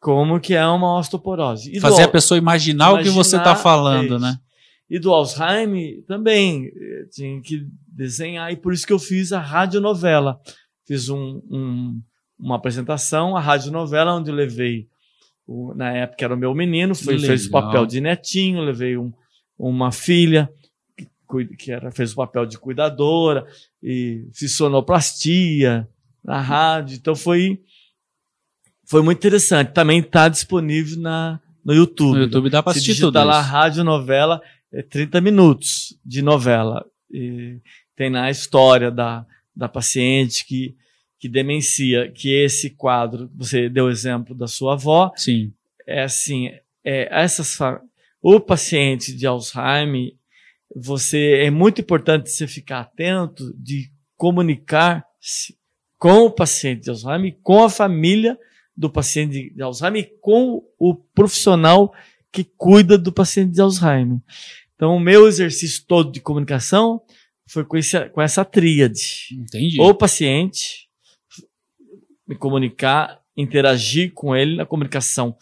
como que é uma osteoporose. E Fazer do, a pessoa imaginar, imaginar o que você está falando, né? E do Alzheimer também eh, tinha que desenhar, e por isso que eu fiz a radionovela. Fiz um, um, uma apresentação, a radionovela, onde eu levei, o, na época era o meu menino, foi, fez o papel de netinho, levei um, uma filha, que, que era, fez o papel de cuidadora, e fiz sonoplastia na rádio, então foi, foi muito interessante. Também está disponível na, no YouTube. No YouTube dá para assistir tudo. lá rádio novela 30 minutos de novela. E tem na história da, da paciente que, que demencia, que esse quadro, você deu o exemplo da sua avó. Sim. É assim, é, essas, o paciente de Alzheimer, você é muito importante você ficar atento de comunicar-se com o paciente de Alzheimer, com a família do paciente de Alzheimer, com o profissional que cuida do paciente de Alzheimer. Então, o meu exercício todo de comunicação foi com, esse, com essa tríade. Entendi. O paciente, me comunicar interagir com ele na comunicação,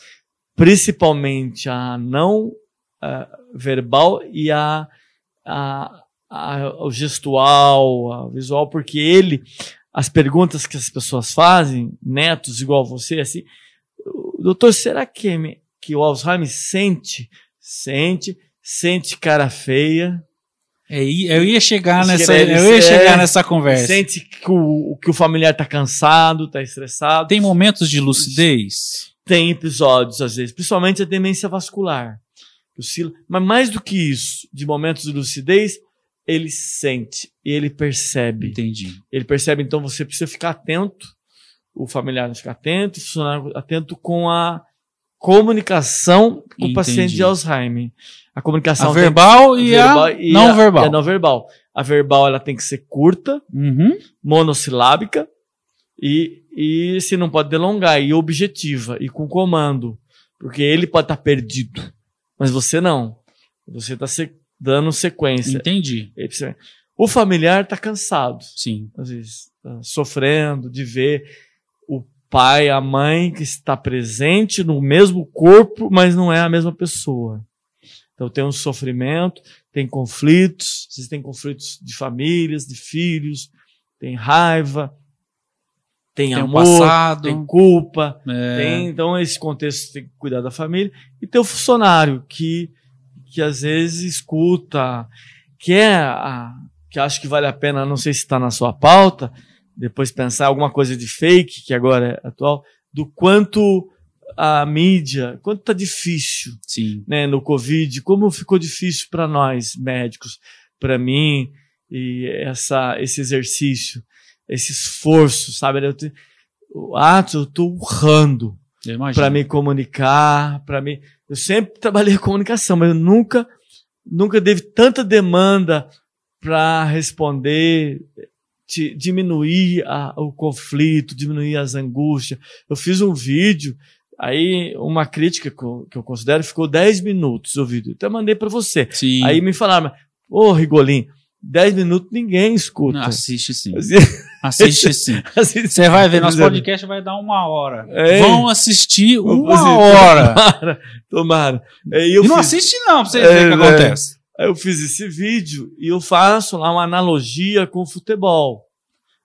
principalmente a não uh, verbal e a, a, a, o gestual, a visual, porque ele, as perguntas que as pessoas fazem, netos igual você, assim, doutor, será que, que o Alzheimer sente? Sente, sente cara feia, é, eu ia chegar nessa, eu ia chegar nessa conversa. Sente que o, que o familiar está cansado, está estressado. Tem momentos de lucidez? Tem episódios, às vezes, principalmente a demência vascular. Mas mais do que isso, de momentos de lucidez, ele sente, ele percebe. Entendi. Ele percebe, então você precisa ficar atento, o familiar ficar atento, o funcionário atento com a comunicação com Entendi. o paciente de Alzheimer. A comunicação a verbal, tem, e, verbal a e não a, verbal. É não verbal. A verbal ela tem que ser curta, uhum. monossilábica e, e se não pode delongar e objetiva e com comando, porque ele pode estar tá perdido, mas você não. Você está se, dando sequência. Entendi. O familiar está cansado. Sim. Às vezes tá sofrendo de ver pai, a mãe que está presente no mesmo corpo, mas não é a mesma pessoa. Então tem um sofrimento, tem conflitos, existem conflitos de famílias, de filhos, tem raiva, tem, tem amor, passado. tem culpa, é. tem, então esse contexto tem que cuidar da família e tem o funcionário que que às vezes escuta, que é a, que acho que vale a pena, não sei se está na sua pauta, depois pensar alguma coisa de fake que agora é atual, do quanto a mídia, quanto tá difícil, Sim. né, no Covid, como ficou difícil para nós médicos, para mim e essa esse exercício, esse esforço, sabe? Eu te, o ato eu tô urrando para me comunicar, para mim. Eu sempre trabalhei com comunicação, mas eu nunca nunca teve tanta demanda para responder diminuir a, o conflito, diminuir as angústias. Eu fiz um vídeo Aí, uma crítica que eu, que eu considero ficou 10 minutos o vídeo. Até mandei para você. Sim. Aí me falaram, ô Rigolim, 10 minutos ninguém escuta. Assiste sim. Assiste sim. Você vai ver, nosso podcast vai dar uma hora. É. Vão assistir uma assistir. hora. Tomara. tomara. E não fiz... assiste não, pra você é, ver o que é. acontece. Aí eu fiz esse vídeo e eu faço lá uma analogia com o futebol.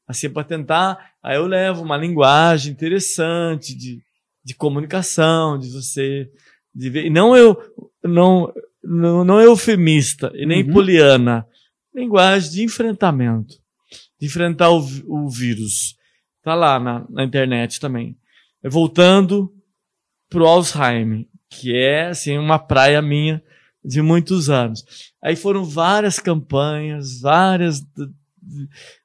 Assim, para tentar. Aí eu levo uma linguagem interessante de de comunicação, de você de ver, e não eu não não, não eufemista e nem uhum. poliana, linguagem de enfrentamento, de enfrentar o, o vírus. Tá lá na, na internet também. Voltando pro Alzheimer, que é assim uma praia minha de muitos anos. Aí foram várias campanhas, várias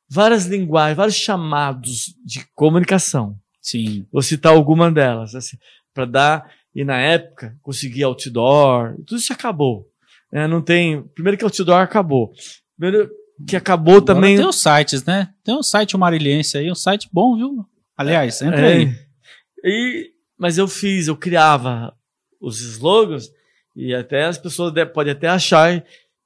várias linguagens, vários chamados de comunicação. Sim. Vou citar alguma delas, assim, para dar. E na época, conseguir outdoor, tudo isso acabou. É, não tem. Primeiro que outdoor acabou. Primeiro que acabou Agora também. Tem os sites, né? Tem um site marilhense aí, um site bom, viu? Aliás, entra é, aí. E, mas eu fiz, eu criava os slogans e até as pessoas podem até achar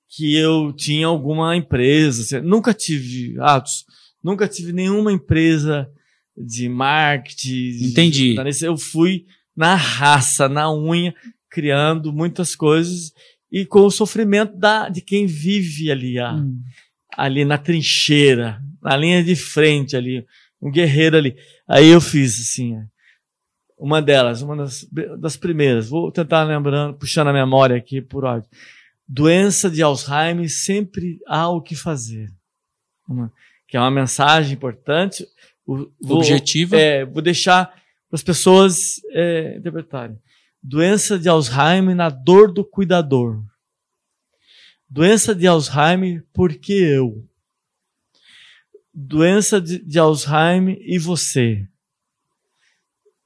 que eu tinha alguma empresa. Assim, nunca tive atos, nunca tive nenhuma empresa de marketing. Entendi. De, eu fui na raça, na unha, criando muitas coisas e com o sofrimento da, de quem vive ali, a, hum. ali na trincheira, na linha de frente ali, um guerreiro ali. Aí eu fiz assim, uma delas, uma das, das primeiras, vou tentar lembrando, puxando a memória aqui por ódio. Doença de Alzheimer, sempre há o que fazer. Uma, que é uma mensagem importante. O, vou, Objetiva. É, vou deixar para as pessoas é, interpretarem. Doença de Alzheimer na dor do cuidador. Doença de Alzheimer porque eu. Doença de, de Alzheimer e você.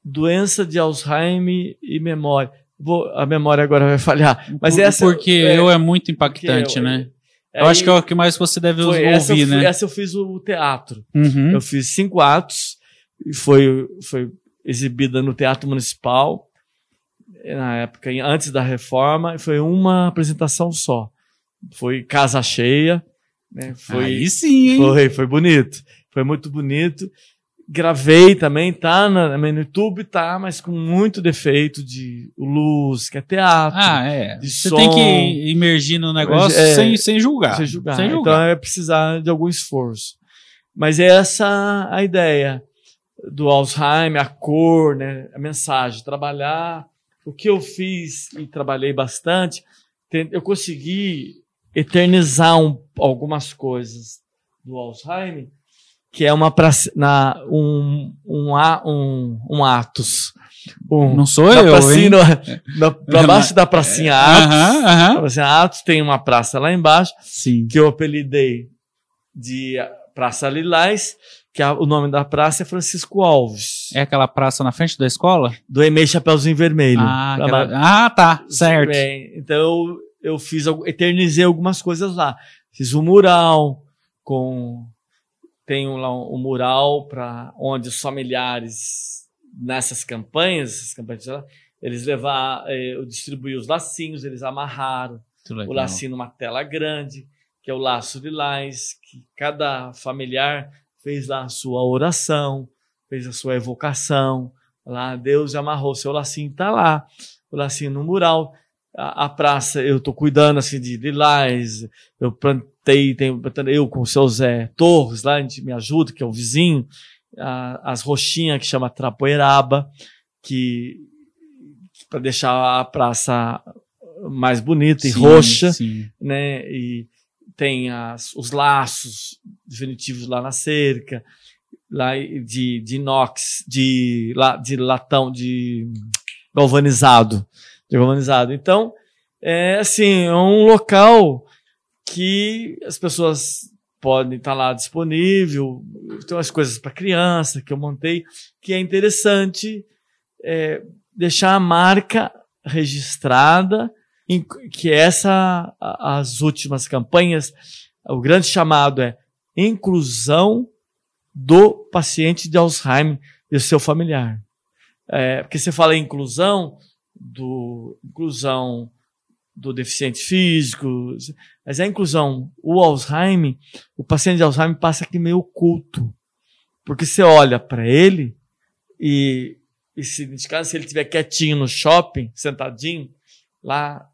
Doença de Alzheimer e memória. Vou, a memória agora vai falhar. Mas essa porque é, eu é muito impactante, eu, né? Eu Aí, acho que é o que mais você deve foi, ouvir, essa né? essa eu fiz o teatro. Uhum. Eu fiz cinco atos e foi, foi exibida no Teatro Municipal na época, antes da reforma, e foi uma apresentação só. Foi casa cheia. Né? Foi, Aí sim, hein? Foi, foi bonito. Foi muito bonito. Gravei também, tá na, no YouTube, tá, mas com muito defeito de luz, que é teatro. Ah, é. Você som. tem que imergir no negócio É, sem, sem julgar. Sem julgar. Sem Então julgar. é precisar de algum esforço. Mas é essa a ideia do Alzheimer, a cor, né, a mensagem, trabalhar o que eu fiz e trabalhei bastante, eu consegui eternizar um- algumas coisas do Alzheimer, que é uma praça- na, um, um, um, um Atos. Um, Não sou eu, pracinha, hein? na, na, pra baixo da pracinha Atos. Aham, aham. pracinha Atos tem uma praça lá embaixo, Sim. que eu apelidei de Praça Lilás, que a- o nome da praça é Francisco Alves, É aquela praça na frente da escola? do Emei Chapeuzinho Vermelho. Ah, aquela- ah, tá. Certo. Bem, então eu, eu fiz, eternizei algumas coisas lá. Fiz um mural com tenho lá um, um mural para onde os familiares nessas campanhas, essas campanhas, eles levar, eh, eu distribuí os lacinhos, eles amarraram. O lacinho numa tela grande, que é o laço de lás, que cada familiar fez lá a sua oração, fez a sua evocação, lá Deus amarrou seu lacinho, tá lá, o lacinho no mural, a, a praça eu tô cuidando assim de lilás, eu plantei, tenho eu com o seu Zé Torres lá, a gente me ajuda, que é o vizinho, a- as roxinhas que chama Trapoeraba, que para deixar a praça mais bonita e Sim, roxa, Sim. né? E tem as, os laços definitivos lá na cerca, lá de, de inox, de, de latão, de galvanizado, de galvanizado. Então, é assim, é um local que as pessoas podem estar lá disponível, tem umas coisas para criança que eu montei, que é interessante é, deixar a marca registrada em- que essa a- as últimas campanhas o grande chamado é inclusão do paciente de Alzheimer e o seu familiar é, porque você fala em inclusão do inclusão do deficiente físico mas a inclusão o Alzheimer o paciente de Alzheimer passa aqui meio oculto porque você olha para ele e, e se, caso, se ele estiver quietinho no shopping, sentadinho, lá,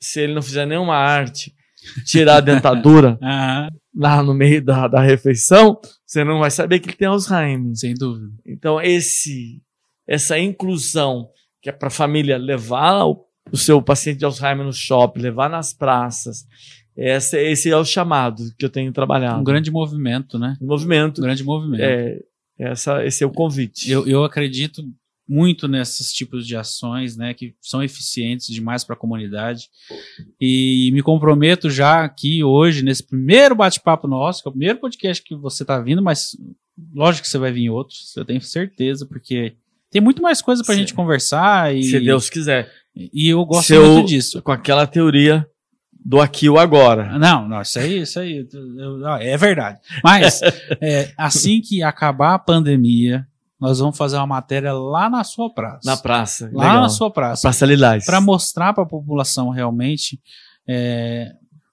se ele não fizer nenhuma arte, tirar a dentadura lá no meio da, da refeição, você não vai saber que ele tem Alzheimer. sem dúvida. Então, esse, essa inclusão, que é para a família levar o, o seu paciente de Alzheimer no shopping, levar nas praças, esse, esse é o chamado que eu tenho trabalhado. Um grande movimento, né? Um movimento. Um grande movimento. É, essa, esse é o convite. Eu, eu acredito muito nesses tipos de ações, né, que são eficientes demais para a comunidade. E me comprometo já aqui hoje, nesse primeiro bate-papo nosso, que é o primeiro podcast que você está vindo, mas lógico que você vai vir em outros, eu tenho certeza, porque tem muito mais coisa para a Se- gente conversar e, Se Deus quiser. e eu gosto Se eu- muito disso. Com aquela teoria do aqui ou agora. Não, não, isso aí, isso aí eu- eu- é verdade. Mas é, assim que acabar a pandemia, nós vamos fazer uma matéria lá na sua praça. Na praça. lá Legal. na sua praça. Praça Lilás. Para mostrar para a população realmente é,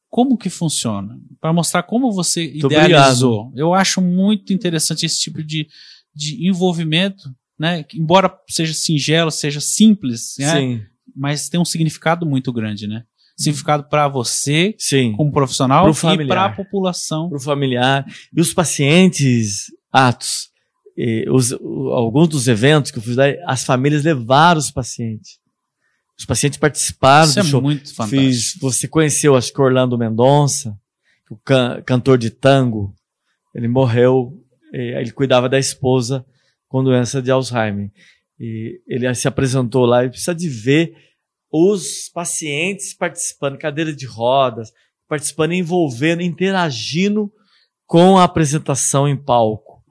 como que funciona. Para mostrar como você idealizou. Eu acho muito interessante esse tipo de, de envolvimento, né? Embora seja singelo, seja simples, né? Mas tem um significado muito grande, né? Significado para você sim. como profissional Pro e para a população. Para o familiar. E os pacientes, Atos, eh, os- o- alguns dos eventos que eu fiz as famílias levaram os pacientes. Os pacientes participaram Isso do é show. muito fantástico. Fiz, você conheceu, acho que Orlando Mendonça, o can- cantor de tango. Ele morreu, eh, ele cuidava da esposa com doença de Alzheimer. E ele se apresentou lá e precisa de ver os pacientes participando, cadeira de rodas, participando, envolvendo, interagindo com a apresentação em palco.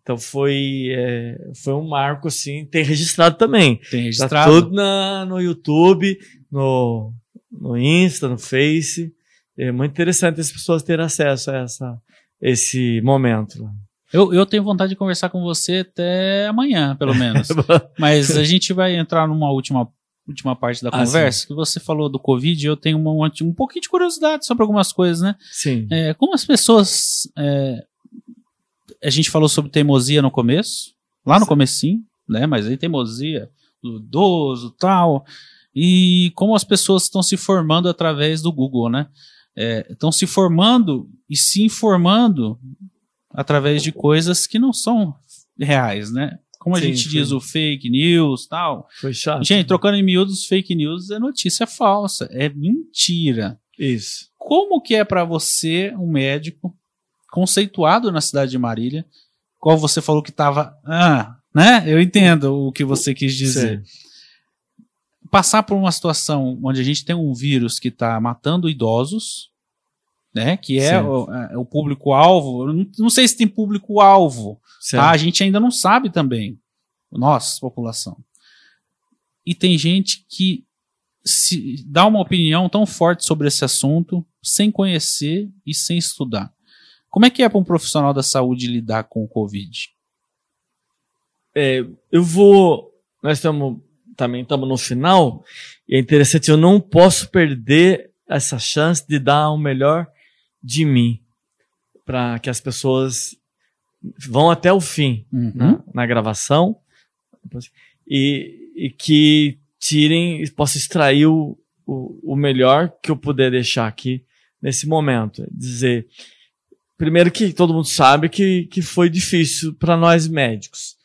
Então foi, eh, foi um marco assim, tem registrado também. Tem Tá registrado. tudo na, no YouTube, no, no Insta, no Face. É muito interessante as pessoas terem acesso a essa, esse momento. Eu, eu tenho vontade de conversar com você até amanhã, pelo menos. Mas a gente vai entrar numa última, última parte da Ah, conversa, que você falou do Covid, eu tenho uma- um pouquinho de curiosidade sobre algumas coisas, né? Sim. É, como as pessoas é, a gente falou sobre teimosia no começo, lá no comecinho, né? Mas aí teimosia do idoso tal. E como as pessoas estão se formando através do Google, né? Estão é, se formando e se informando através de coisas que não são reais, né? Como a sim, gente sim. diz, o fake news tal. Foi chato. Gente, trocando em miúdos, fake news é notícia falsa, é mentira. Isso. Como que é para você, um médico conceituado na cidade de Marília, qual você falou que estava, ah, né? Eu entendo o que você quis dizer. Sim. Passar por uma situação onde a gente tem um vírus que está matando idosos, né? Que é o, é o público-alvo. Não, não sei se tem público-alvo. Tá? A gente ainda não sabe também. Nós, população. E tem gente que se dá uma opinião tão forte sobre esse assunto sem conhecer e sem estudar. Como é que é para um profissional da saúde lidar com o Covid? É, eu vou. Nós estamos também estamos no final e é interessante. Eu não posso perder essa chance de dar o melhor de mim para que as pessoas vão até o fim uhum. né, na gravação e, e, que tirem, possa extrair o, o, o, melhor que eu puder deixar aqui nesse momento. Dizer, primeiro que todo mundo sabe que, que foi difícil para nós médicos.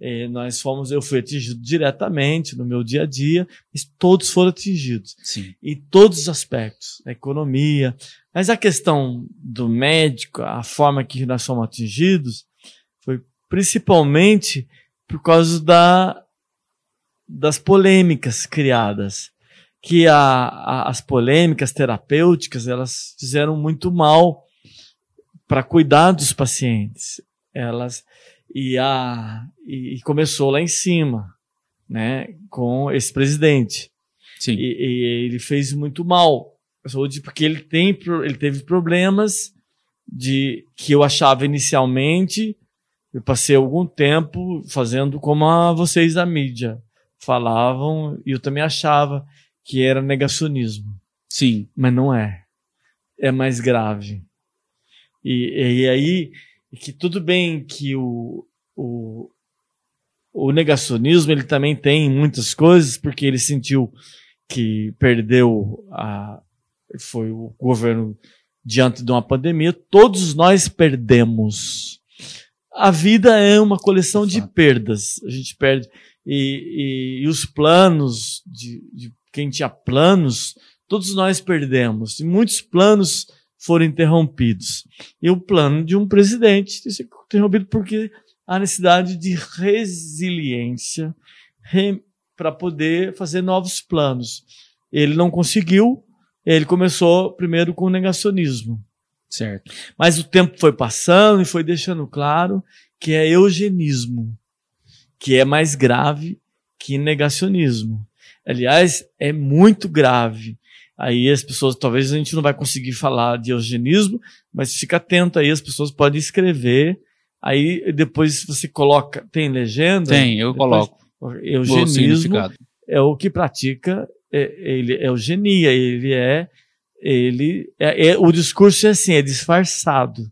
E nós fomos, eu fui atingido diretamente no meu dia a dia, todos foram atingidos. Sim. Em todos os aspectos, a economia. Mas a questão do médico, a forma que nós fomos atingidos, foi principalmente por causa da, das polêmicas criadas. Que a, a, as polêmicas terapêuticas, elas fizeram muito mal para cuidar dos pacientes. Elas e a e, começou lá em cima, né, com esse presidente. Sim. E, e ele fez muito mal saúde porque ele tem ele teve problemas de que eu achava inicialmente eu passei algum tempo fazendo como a vocês da mídia falavam e eu também achava que era negacionismo. Sim. Mas não é. É mais grave. E, e aí, que tudo bem que o, o, o negacionismo ele também tem muitas coisas, porque ele sentiu que perdeu a, foi o governo diante de uma pandemia, todos nós perdemos. A vida é uma coleção de perdas. A gente perde. E, e, e os planos de, de, quem tinha planos, todos nós perdemos. E muitos planos foram interrompidos. E o plano de um presidente sido interrompido porque há necessidade de resiliência re, para poder fazer novos planos. Ele não conseguiu, ele começou primeiro com o negacionismo. Certo. Mas o tempo foi passando e foi deixando claro que é eugenismo, que é mais grave que negacionismo. Aliás, é muito grave. Aí as pessoas, talvez a gente não vai conseguir falar de eugenismo, mas fica atento aí, as pessoas podem escrever. Aí depois você coloca, tem legenda? Tem, eu depois, coloco. Eugenismo é o que pratica, ele é eugenia, ele é, ele é, é, o discurso é assim, é disfarçado.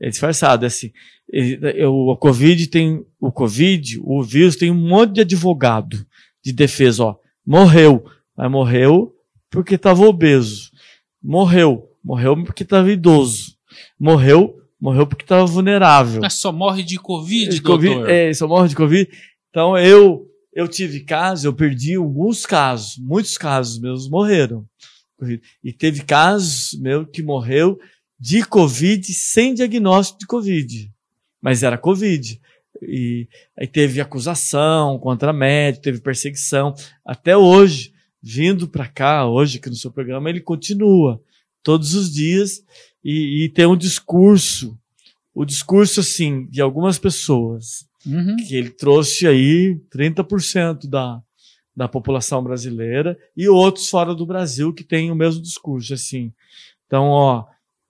É disfarçado, é assim. Ele, o, Covid tem, o Covid, o vírus tem um monte de advogado de defesa, ó. Morreu, mas morreu porque estava obeso. Morreu. Morreu porque estava idoso. Morreu, morreu porque estava vulnerável. Mas só morre de Covid, de COVID doutor. É, só morre de Covid. Então eu, eu tive casos, eu perdi alguns casos, muitos casos meus morreram. E teve casos meu que morreu de Covid sem diagnóstico de Covid. Mas era Covid. E aí teve acusação contra médico, teve perseguição. Até hoje, vindo para cá hoje, aqui no seu programa, ele continua todos os dias e, e tem um discurso, o discurso, assim, de algumas pessoas, uhum. que ele trouxe aí 30% da, da população brasileira e outros fora do Brasil que têm o mesmo discurso, assim. Então, ó,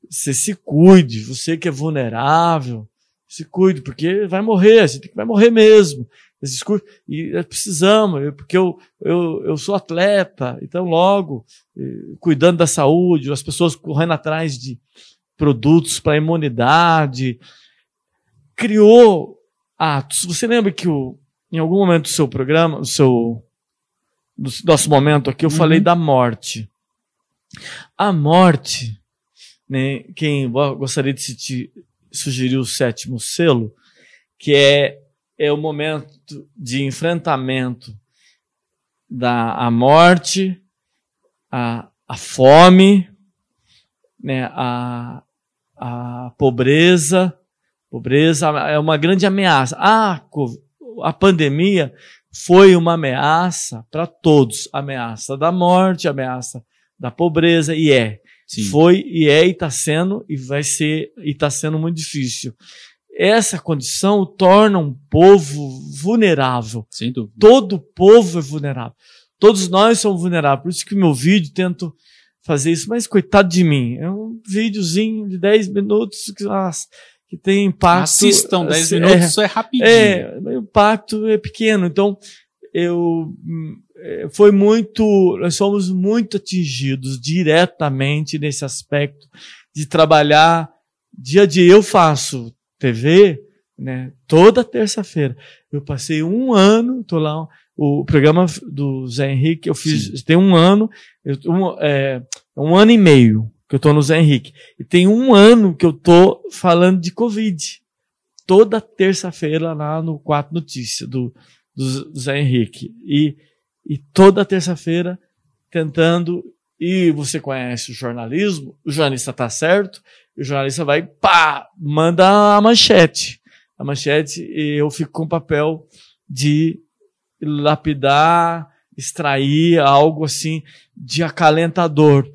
você se cuide, você que é vulnerável, se cuide, porque vai morrer, você vai morrer mesmo esse discurso, e precisamos, porque eu, eu, eu sou atleta, então logo, cuidando da saúde, as pessoas correndo atrás de produtos para imunidade. criou atos. Você lembra que o, em algum momento do seu programa, do seu do nosso momento aqui, eu Uhum. falei da morte. A morte, né, quem go- gostaria de te sugerir o sétimo selo, que é, é o momento de enfrentamento da a morte, a, a fome, né, a, a pobreza. Pobreza é uma grande ameaça. A, co- a pandemia foi uma ameaça para todos. Ameaça da morte, ameaça da pobreza, e é. Sim. Foi e é e está sendo e vai ser e está sendo muito difícil. Essa condição torna um povo vulnerável. Sem dúvida. Todo povo é vulnerável. Todos nós somos vulneráveis. Por isso que o meu vídeo tento fazer isso. Mas coitado de mim. É um videozinho de 10 minutos que, nossa, que tem impacto. Assistam 10 É, minutos, isso é rapidinho. é, o impacto é pequeno. Então, eu é, foi muito, nós somos muito atingidos diretamente nesse aspecto de trabalhar dia a dia. Eu faço TV, né? Toda terça-feira. Eu passei um ano, tô lá, o programa do Zé Henrique, eu fiz, tem um ano, eu, um, é, um ano e meio que eu tô no Zé Henrique. E tem um ano que eu tô falando de Covid toda terça-feira lá no Quatro Notícias do, do Zé Henrique. E, e toda terça-feira tentando. E você conhece o jornalismo, o jornalista tá certo, o jornalista vai, pá, manda a manchete. A manchete, e eu fico com o papel de lapidar, extrair algo assim de acalentador.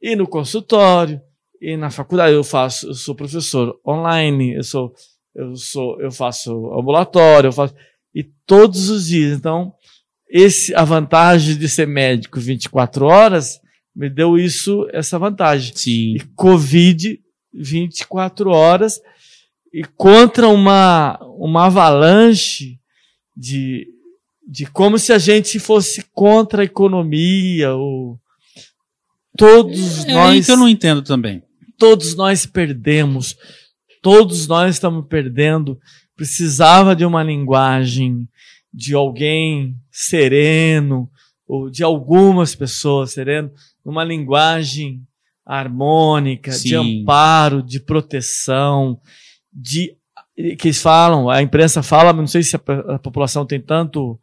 E no consultório, e na faculdade, eu faço, eu sou professor online, eu sou eu sou, eu faço ambulatório, eu faço e todos os dias. Então, esse a vantagem de ser médico 24 horas me deu isso, essa vantagem. Sim. E Covid 24 horas e contra uma uma avalanche de de como se a gente fosse contra a economia ou todos É aí nós que eu não entendo também. todos nós perdemos, todos nós estamos perdendo. Precisava de uma linguagem de alguém sereno, ou de algumas pessoas sereno, uma linguagem harmônica, de Sim. amparo, de proteção, de que eles falam, a imprensa fala, mas não sei se a, a população tem tanto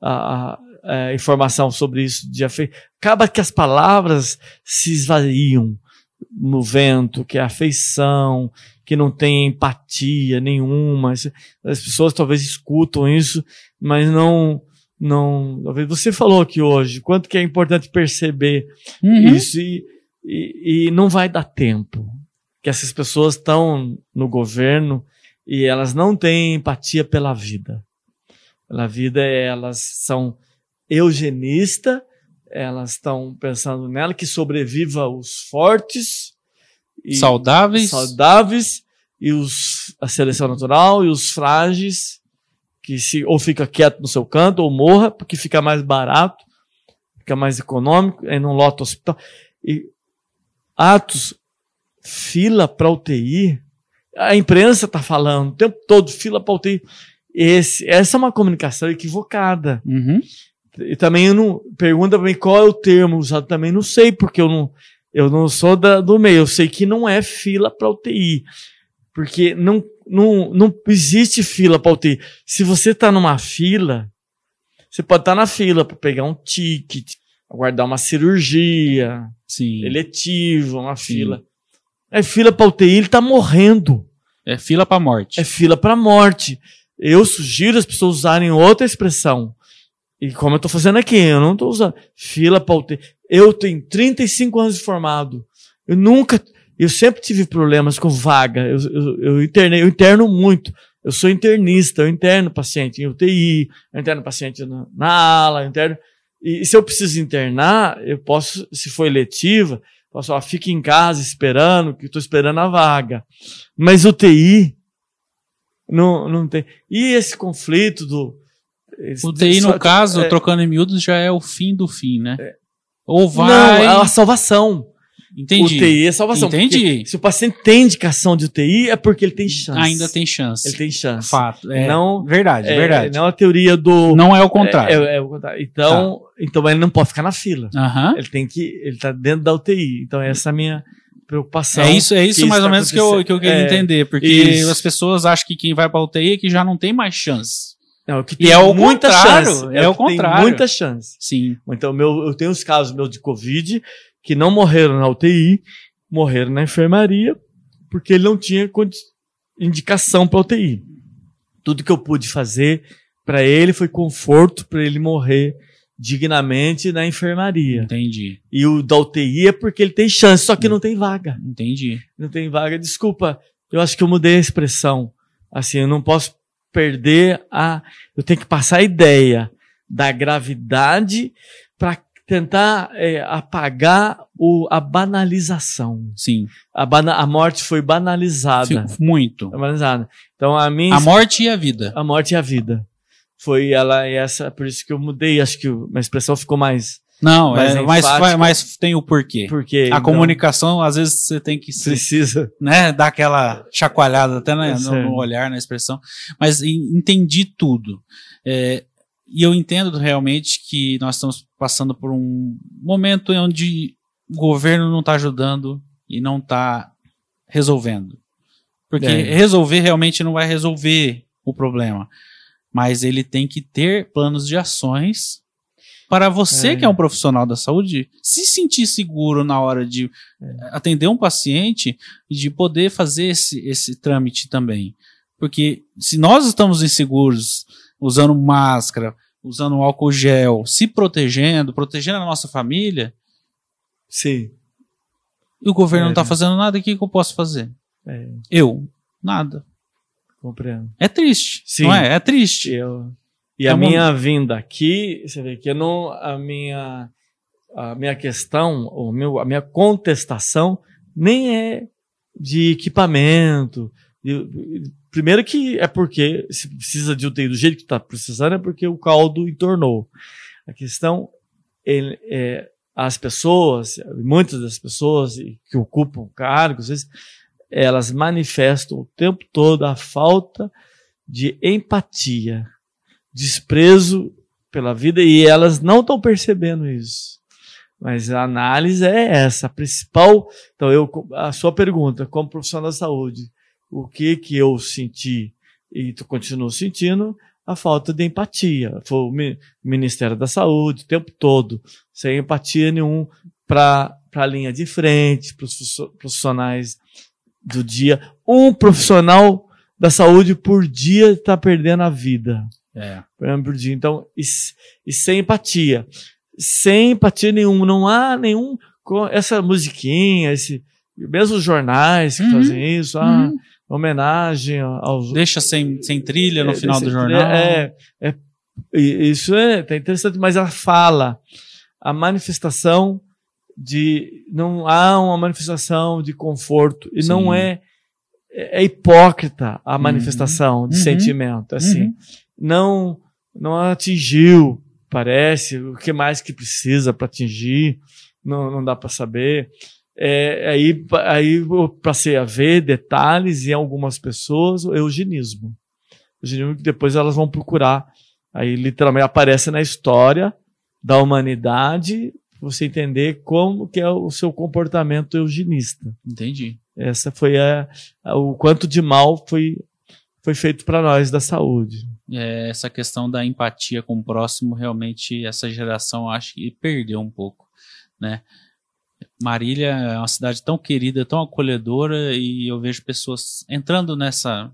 a, a- a informação sobre isso de afe... acaba que as palavras se esvaiam no vento, que é afeição, que não tem empatia nenhuma. As pessoas talvez escutam isso, mas não não, talvez você falou aqui hoje, quanto que é importante perceber Uhum. isso e, e, e não vai dar tempo. Que essas pessoas estão no governo e elas não têm empatia pela vida. Pela vida, elas são eugenistas, elas estão pensando nela que sobreviva os fortes e Saudáveis. saudáveis e os, a seleção natural e os frágeis que se ou fica quieto no seu canto ou morra porque fica mais barato, fica mais econômico, aí não lota o hospital. E atos fila para UTI, a imprensa está falando o tempo todo fila para UTI. Esse, essa é uma comunicação equivocada. Uhum. E também eu não pergunta para mim qual é o termo usado, também não sei, porque eu não, eu não sou da, do meio. Eu sei que não é fila para UTI. Porque não, não, não existe fila para UTI. Se você está numa fila, você pode estar na fila para pegar um ticket, aguardar uma cirurgia Sim. eletiva, uma fila. É fila para UTI, ele está morrendo. É fila pra morte. É fila para morte. Eu sugiro as pessoas usarem outra expressão. E como eu estou fazendo aqui, eu não estou usando fila para UTI. Eu tenho 35 anos de formado. Eu nunca, eu sempre tive problemas com vaga. Eu, eu, eu internei, eu interno muito. Eu sou internista, eu interno paciente em UTI, eu interno paciente na, na ala, eu interno. E, se eu preciso internar, eu posso, se for eletiva, posso falar, fique em casa esperando, que estou esperando a vaga. Mas UTI, não, não tem. E esse conflito do. Esse- O TI, no só- caso, é, trocando em miúdos, já é o fim do fim, né? Ou Não, vai. é a salvação. Entendi. UTI é salvação. Entendi. Se o paciente tem indicação de UTI, é porque ele tem chance. Ainda tem chance. Ele tem chance. Fato. É, Não- verdade, É, verdade. Não a teoria do. Não é o contrário. É, é o contrário. Então, então ele não pode ficar na fila. Ele tem que. Ele tá dentro da UTI. Então, essa é a minha preocupação. É isso, é isso mais ou está menos que eu, que eu queria É, entender, porque isso. as pessoas acham que quem vai pra UTI é que já não tem mais chance. Não, que E tem é o muita contrário, chance. é o que tem contrário. muita chance. Sim, Então, meu, eu tenho os casos meus de Covid que não morreram na UTI, morreram na enfermaria, porque ele não tinha indicação para UTI. Tudo que eu pude fazer para ele foi conforto para ele morrer dignamente na enfermaria. entendi, E o da UTI é porque ele tem chance, só que não tem vaga. entendi. Não tem vaga. Desculpa, eu acho que eu mudei a expressão. Assim, eu não posso perder a. Eu tenho que passar a ideia da gravidade para tentar é, apagar o, a banalização. Sim, A, bana, a morte foi banalizada. Fico- muito. Foi banalizada. Então a minha A morte e a vida. a morte e a vida. Foi ela e essa, por isso que eu mudei, acho que a expressão ficou mais Não, Mas é, mas, mas tem o porquê. porque A então, comunicação, às vezes, você tem que se, precisa. né, dar aquela chacoalhada até na- É no, no olhar, na expressão. Mas en- entendi tudo. É, e eu entendo realmente que nós estamos passando por um momento onde o governo não está ajudando e não está resolvendo. Porque É. resolver realmente não vai resolver o problema. Mas ele tem que ter planos de ações para você, É. que é um profissional da saúde, se sentir seguro na hora de atender um paciente e de poder fazer esse, esse trâmite também. Porque se nós estamos inseguros, usando máscara, usando álcool gel, se protegendo, protegendo a nossa família, Sim. e o governo É. não está fazendo nada, o que, que eu posso fazer? É, Eu? Nada. compreendo. É triste. Sim. Não é? É triste. Eu, e É a uma- minha vinda aqui, você vê que não, a minha, a minha questão, o meu, a minha contestação nem é de equipamento. primeiro que é porque se precisa de UTI do jeito que está precisando é porque o caldo entornou. A questão ele, é as pessoas, muitas das pessoas que ocupam cargos, elas manifestam o tempo todo a falta de empatia, desprezo pela vida e elas não estão percebendo isso. Mas a análise é essa, a principal. Então, eu, a sua pergunta, como profissional da saúde, o que que eu senti e tu continuo sentindo? A falta de empatia. Foi o Mi- Ministério da Saúde o tempo todo, sem empatia nenhum para a linha de frente, para os profissionais do dia. Um profissional da saúde por dia está perdendo a vida. É. Por dia. Então, e, e sem empatia. Sem empatia nenhuma. Não há nenhum. Essa musiquinha, esse, mesmo os jornais que Uhum. fazem isso, ah, Uhum. homenagem aos. Deixa sem, sem trilha no É, final do jornal. É, é, isso é tá interessante, mas ela fala a manifestação de não há uma manifestação de conforto e Sim. não é é hipócrita a manifestação de Uhum. sentimento assim Uhum. Não não atingiu. Parece o que mais que precisa para atingir não, não dá para saber. É, aí aí eu passei a ver detalhes em algumas pessoas o eugenismo. Eugenismo que depois elas vão procurar. Aí literalmente aparece na história da humanidade você entender como que é o seu comportamento eugenista. Entendi. essa foi a, a- o quanto de mal foi foi feito para nós da saúde É, essa questão da empatia com o próximo, realmente, essa geração acho que perdeu um pouco, né? Marília é uma cidade tão querida, tão acolhedora, e eu vejo pessoas entrando nessa,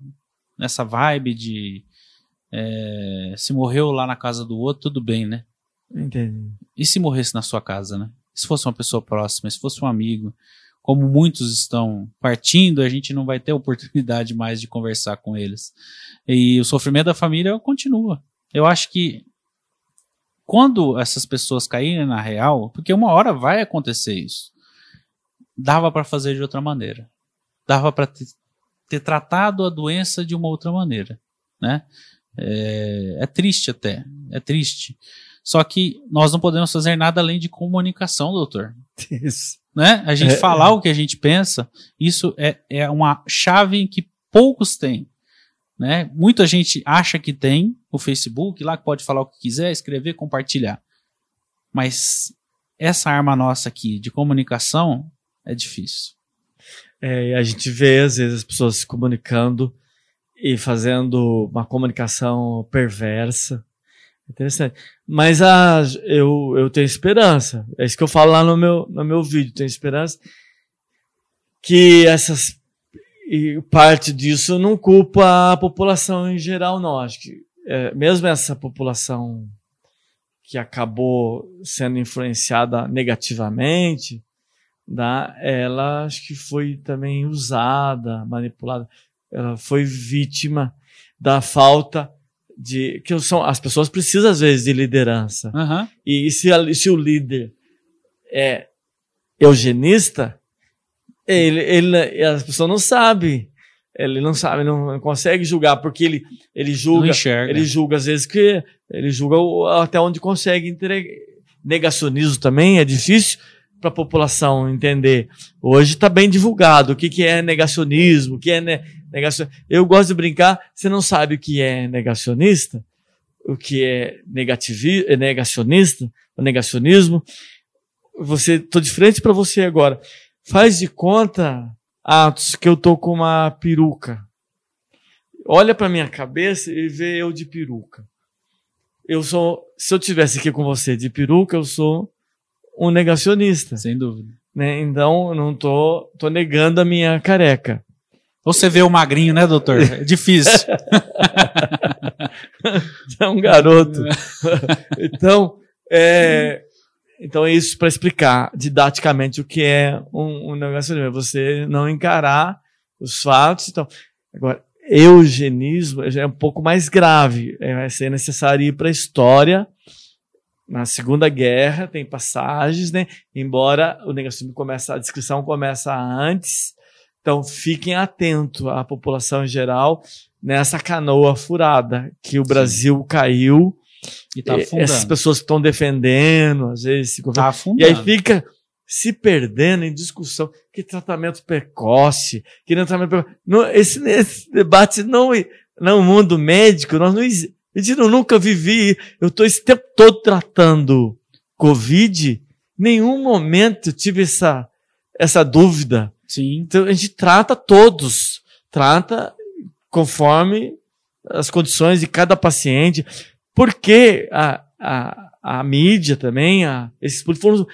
nessa vibe de é, se morreu lá na casa do outro, tudo bem, né? entendi E se morresse na sua casa, né? Se fosse uma pessoa próxima, se fosse um amigo, como muitos estão partindo, a gente não vai ter oportunidade mais de conversar com eles. E o sofrimento da família continua. Eu acho que quando essas pessoas caírem na real, porque uma hora vai acontecer isso, dava para fazer de outra maneira. Dava para ter, ter tratado a doença de uma outra maneira, né? É, é triste até, é triste. Só que nós não podemos fazer nada além de comunicação, doutor. Isso. Né? A gente É. falar o que a gente pensa, isso é, é uma chave que poucos têm. Né? Muita gente acha que tem o Facebook, lá que pode falar o que quiser, escrever, compartilhar. Mas essa arma nossa aqui de comunicação é difícil. É, a gente vê, às vezes, as pessoas se comunicando e fazendo uma comunicação perversa. Interessante. Mas a, eu, eu tenho esperança. É isso que eu falo lá no meu, no meu vídeo. Tenho esperança que essas. E parte disso não culpa a população em geral, não. Acho que é, mesmo essa população que acabou sendo influenciada negativamente, da, ela acho que foi também usada, manipulada. Ela foi vítima da falta de que são as pessoas precisam às vezes de liderança. Aham. E se, se o líder é eugenista, ele, ele as pessoas não sabem. Ele não sabe, não, consegue julgar porque ele ele julga ele julga às vezes que ele julga até onde consegue entregar. Negacionismo também é difícil para a população entender. Hoje está bem divulgado o que, que é negacionismo, o que é ne negacionismo. Eu gosto de brincar, você não sabe o que é negacionista, o que é negativi é negacionista, o negacionismo. Você tô de frente para você agora. Faz de conta, Atos, que eu tô com uma peruca olha para minha cabeça e vê eu de peruca. Eu sou, se eu tivesse aqui com você de peruca, eu sou um negacionista, Sem dúvida. né? Então, eu não tô, tô negando a minha careca. Você vê o magrinho, né, doutor? É difícil. É um garoto. então, é, então é isso para explicar didaticamente o que é um, um negacionismo. É você não encarar os fatos. Então, agora, eugenismo é um pouco mais grave. É, vai ser necessário ir para a história. Na Segunda Guerra tem passagens, né? Embora o negacionismo começa, a descrição começa antes. Então fiquem atentos à população em geral nessa canoa furada que o Sim. Brasil caiu. E tá E Essas afundando. pessoas que estão defendendo, às vezes se Tá e afundando. aí fica se perdendo em discussão. Que tratamento precoce, que não tratamento precoce. Não, esse, esse debate não, no mundo médico, nós não, não- nunca vivi. Eu estou esse tempo todo tratando Covid. Nenhum momento eu tive essa, essa dúvida. Sim. Então a gente trata todos, trata conforme as condições de cada paciente, porque a, a, a mídia também, a, esses foram-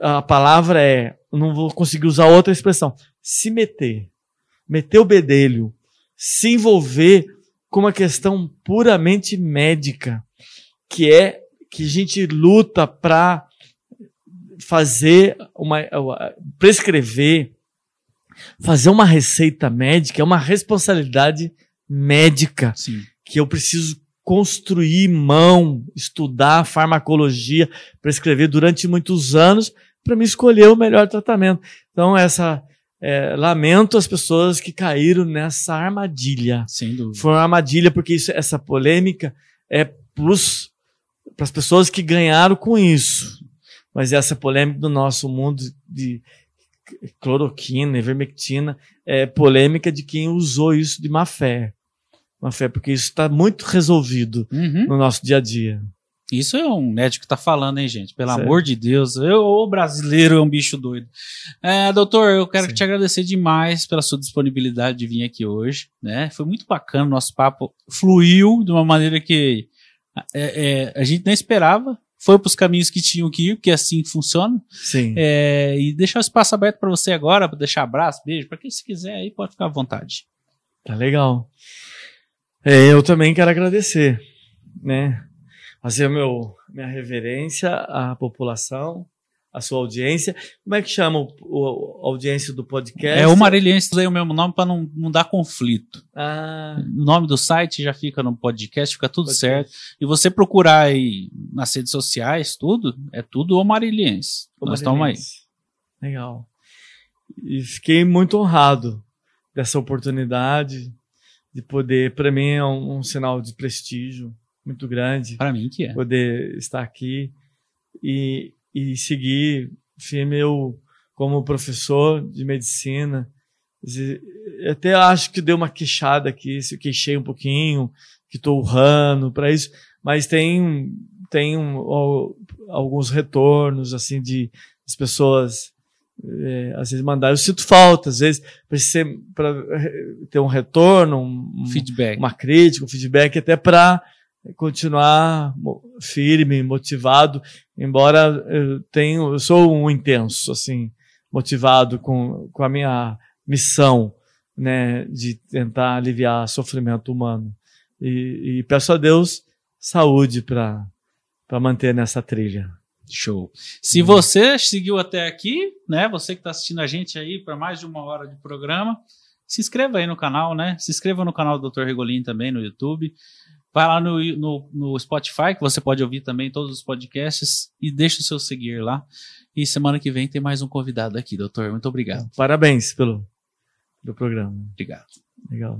a palavra é, não vou conseguir usar outra expressão, se meter, meter o bedelho, se envolver com uma questão puramente médica, que é que a gente luta para fazer uma, prescrever fazer uma receita médica é uma responsabilidade médica Sim. que eu preciso construir mão, estudar farmacologia, prescrever durante muitos anos para me escolher o melhor tratamento. Então essa é, lamento as pessoas que caíram nessa armadilha. Sem dúvida. Foi uma armadilha porque isso, essa polêmica é para as pessoas que ganharam com isso. Mas essa polêmica do nosso mundo de cloroquina, ivermectina, é polêmica de quem usou isso de má fé. Má fé, porque isso está muito resolvido Uhum. no nosso dia a dia. Isso é um médico que tá falando, hein, gente? Pelo Certo. amor de Deus. Eu, o brasileiro é um bicho doido. É, doutor, eu quero Sim. te agradecer demais pela sua disponibilidade de vir aqui hoje. Né? Foi muito bacana, o nosso papo fluiu de uma maneira que é, é, a gente não esperava. Foi para os caminhos que tinham que ir, porque é assim que funciona. Sim. É, e deixar o espaço aberto para você agora, para deixar abraço, beijo, para quem se quiser aí pode ficar à vontade. Tá legal. É, eu também quero agradecer, né? Fazer meu, minha reverência à população, à sua audiência. Como é que chama o, o- a audiência do podcast? É o Mariliense, usei o mesmo nome para não, não dar conflito. Ah, O nome do site já fica no podcast, fica tudo Podcast. certo. E você procurar aí nas redes sociais, tudo, é tudo o Mariliense. o Nós estamos aí. Legal. E fiquei muito honrado dessa oportunidade de poder, para mim é um, um sinal de prestígio, muito grande. Para mim que é. Poder estar aqui e, e seguir firme eu como professor de medicina. Até acho que deu uma queixada aqui, se queixei um pouquinho, que estou urrando para isso, mas tem tem um, alguns retornos assim de as pessoas é, às vezes mandar eu sinto falta às vezes para ter um retorno um, feedback uma crítica um feedback até para continuar firme motivado embora eu tenho eu sou um intenso assim motivado com, com a minha missão né de tentar aliviar sofrimento humano e, e peço a Deus saúde para para manter nessa trilha. Show. Se hum. você seguiu até aqui, né? Você que está assistindo a gente aí para mais de uma hora de programa, se inscreva aí no canal, né? Se inscreva no canal do Dr. Regolin também no YouTube. Vai lá no, no, no, Spotify, que você pode ouvir também todos os podcasts, e deixa o seu seguir lá. E semana que vem tem mais um convidado aqui, doutor. Muito obrigado. Parabéns pelo, pelo programa. Obrigado. Legal.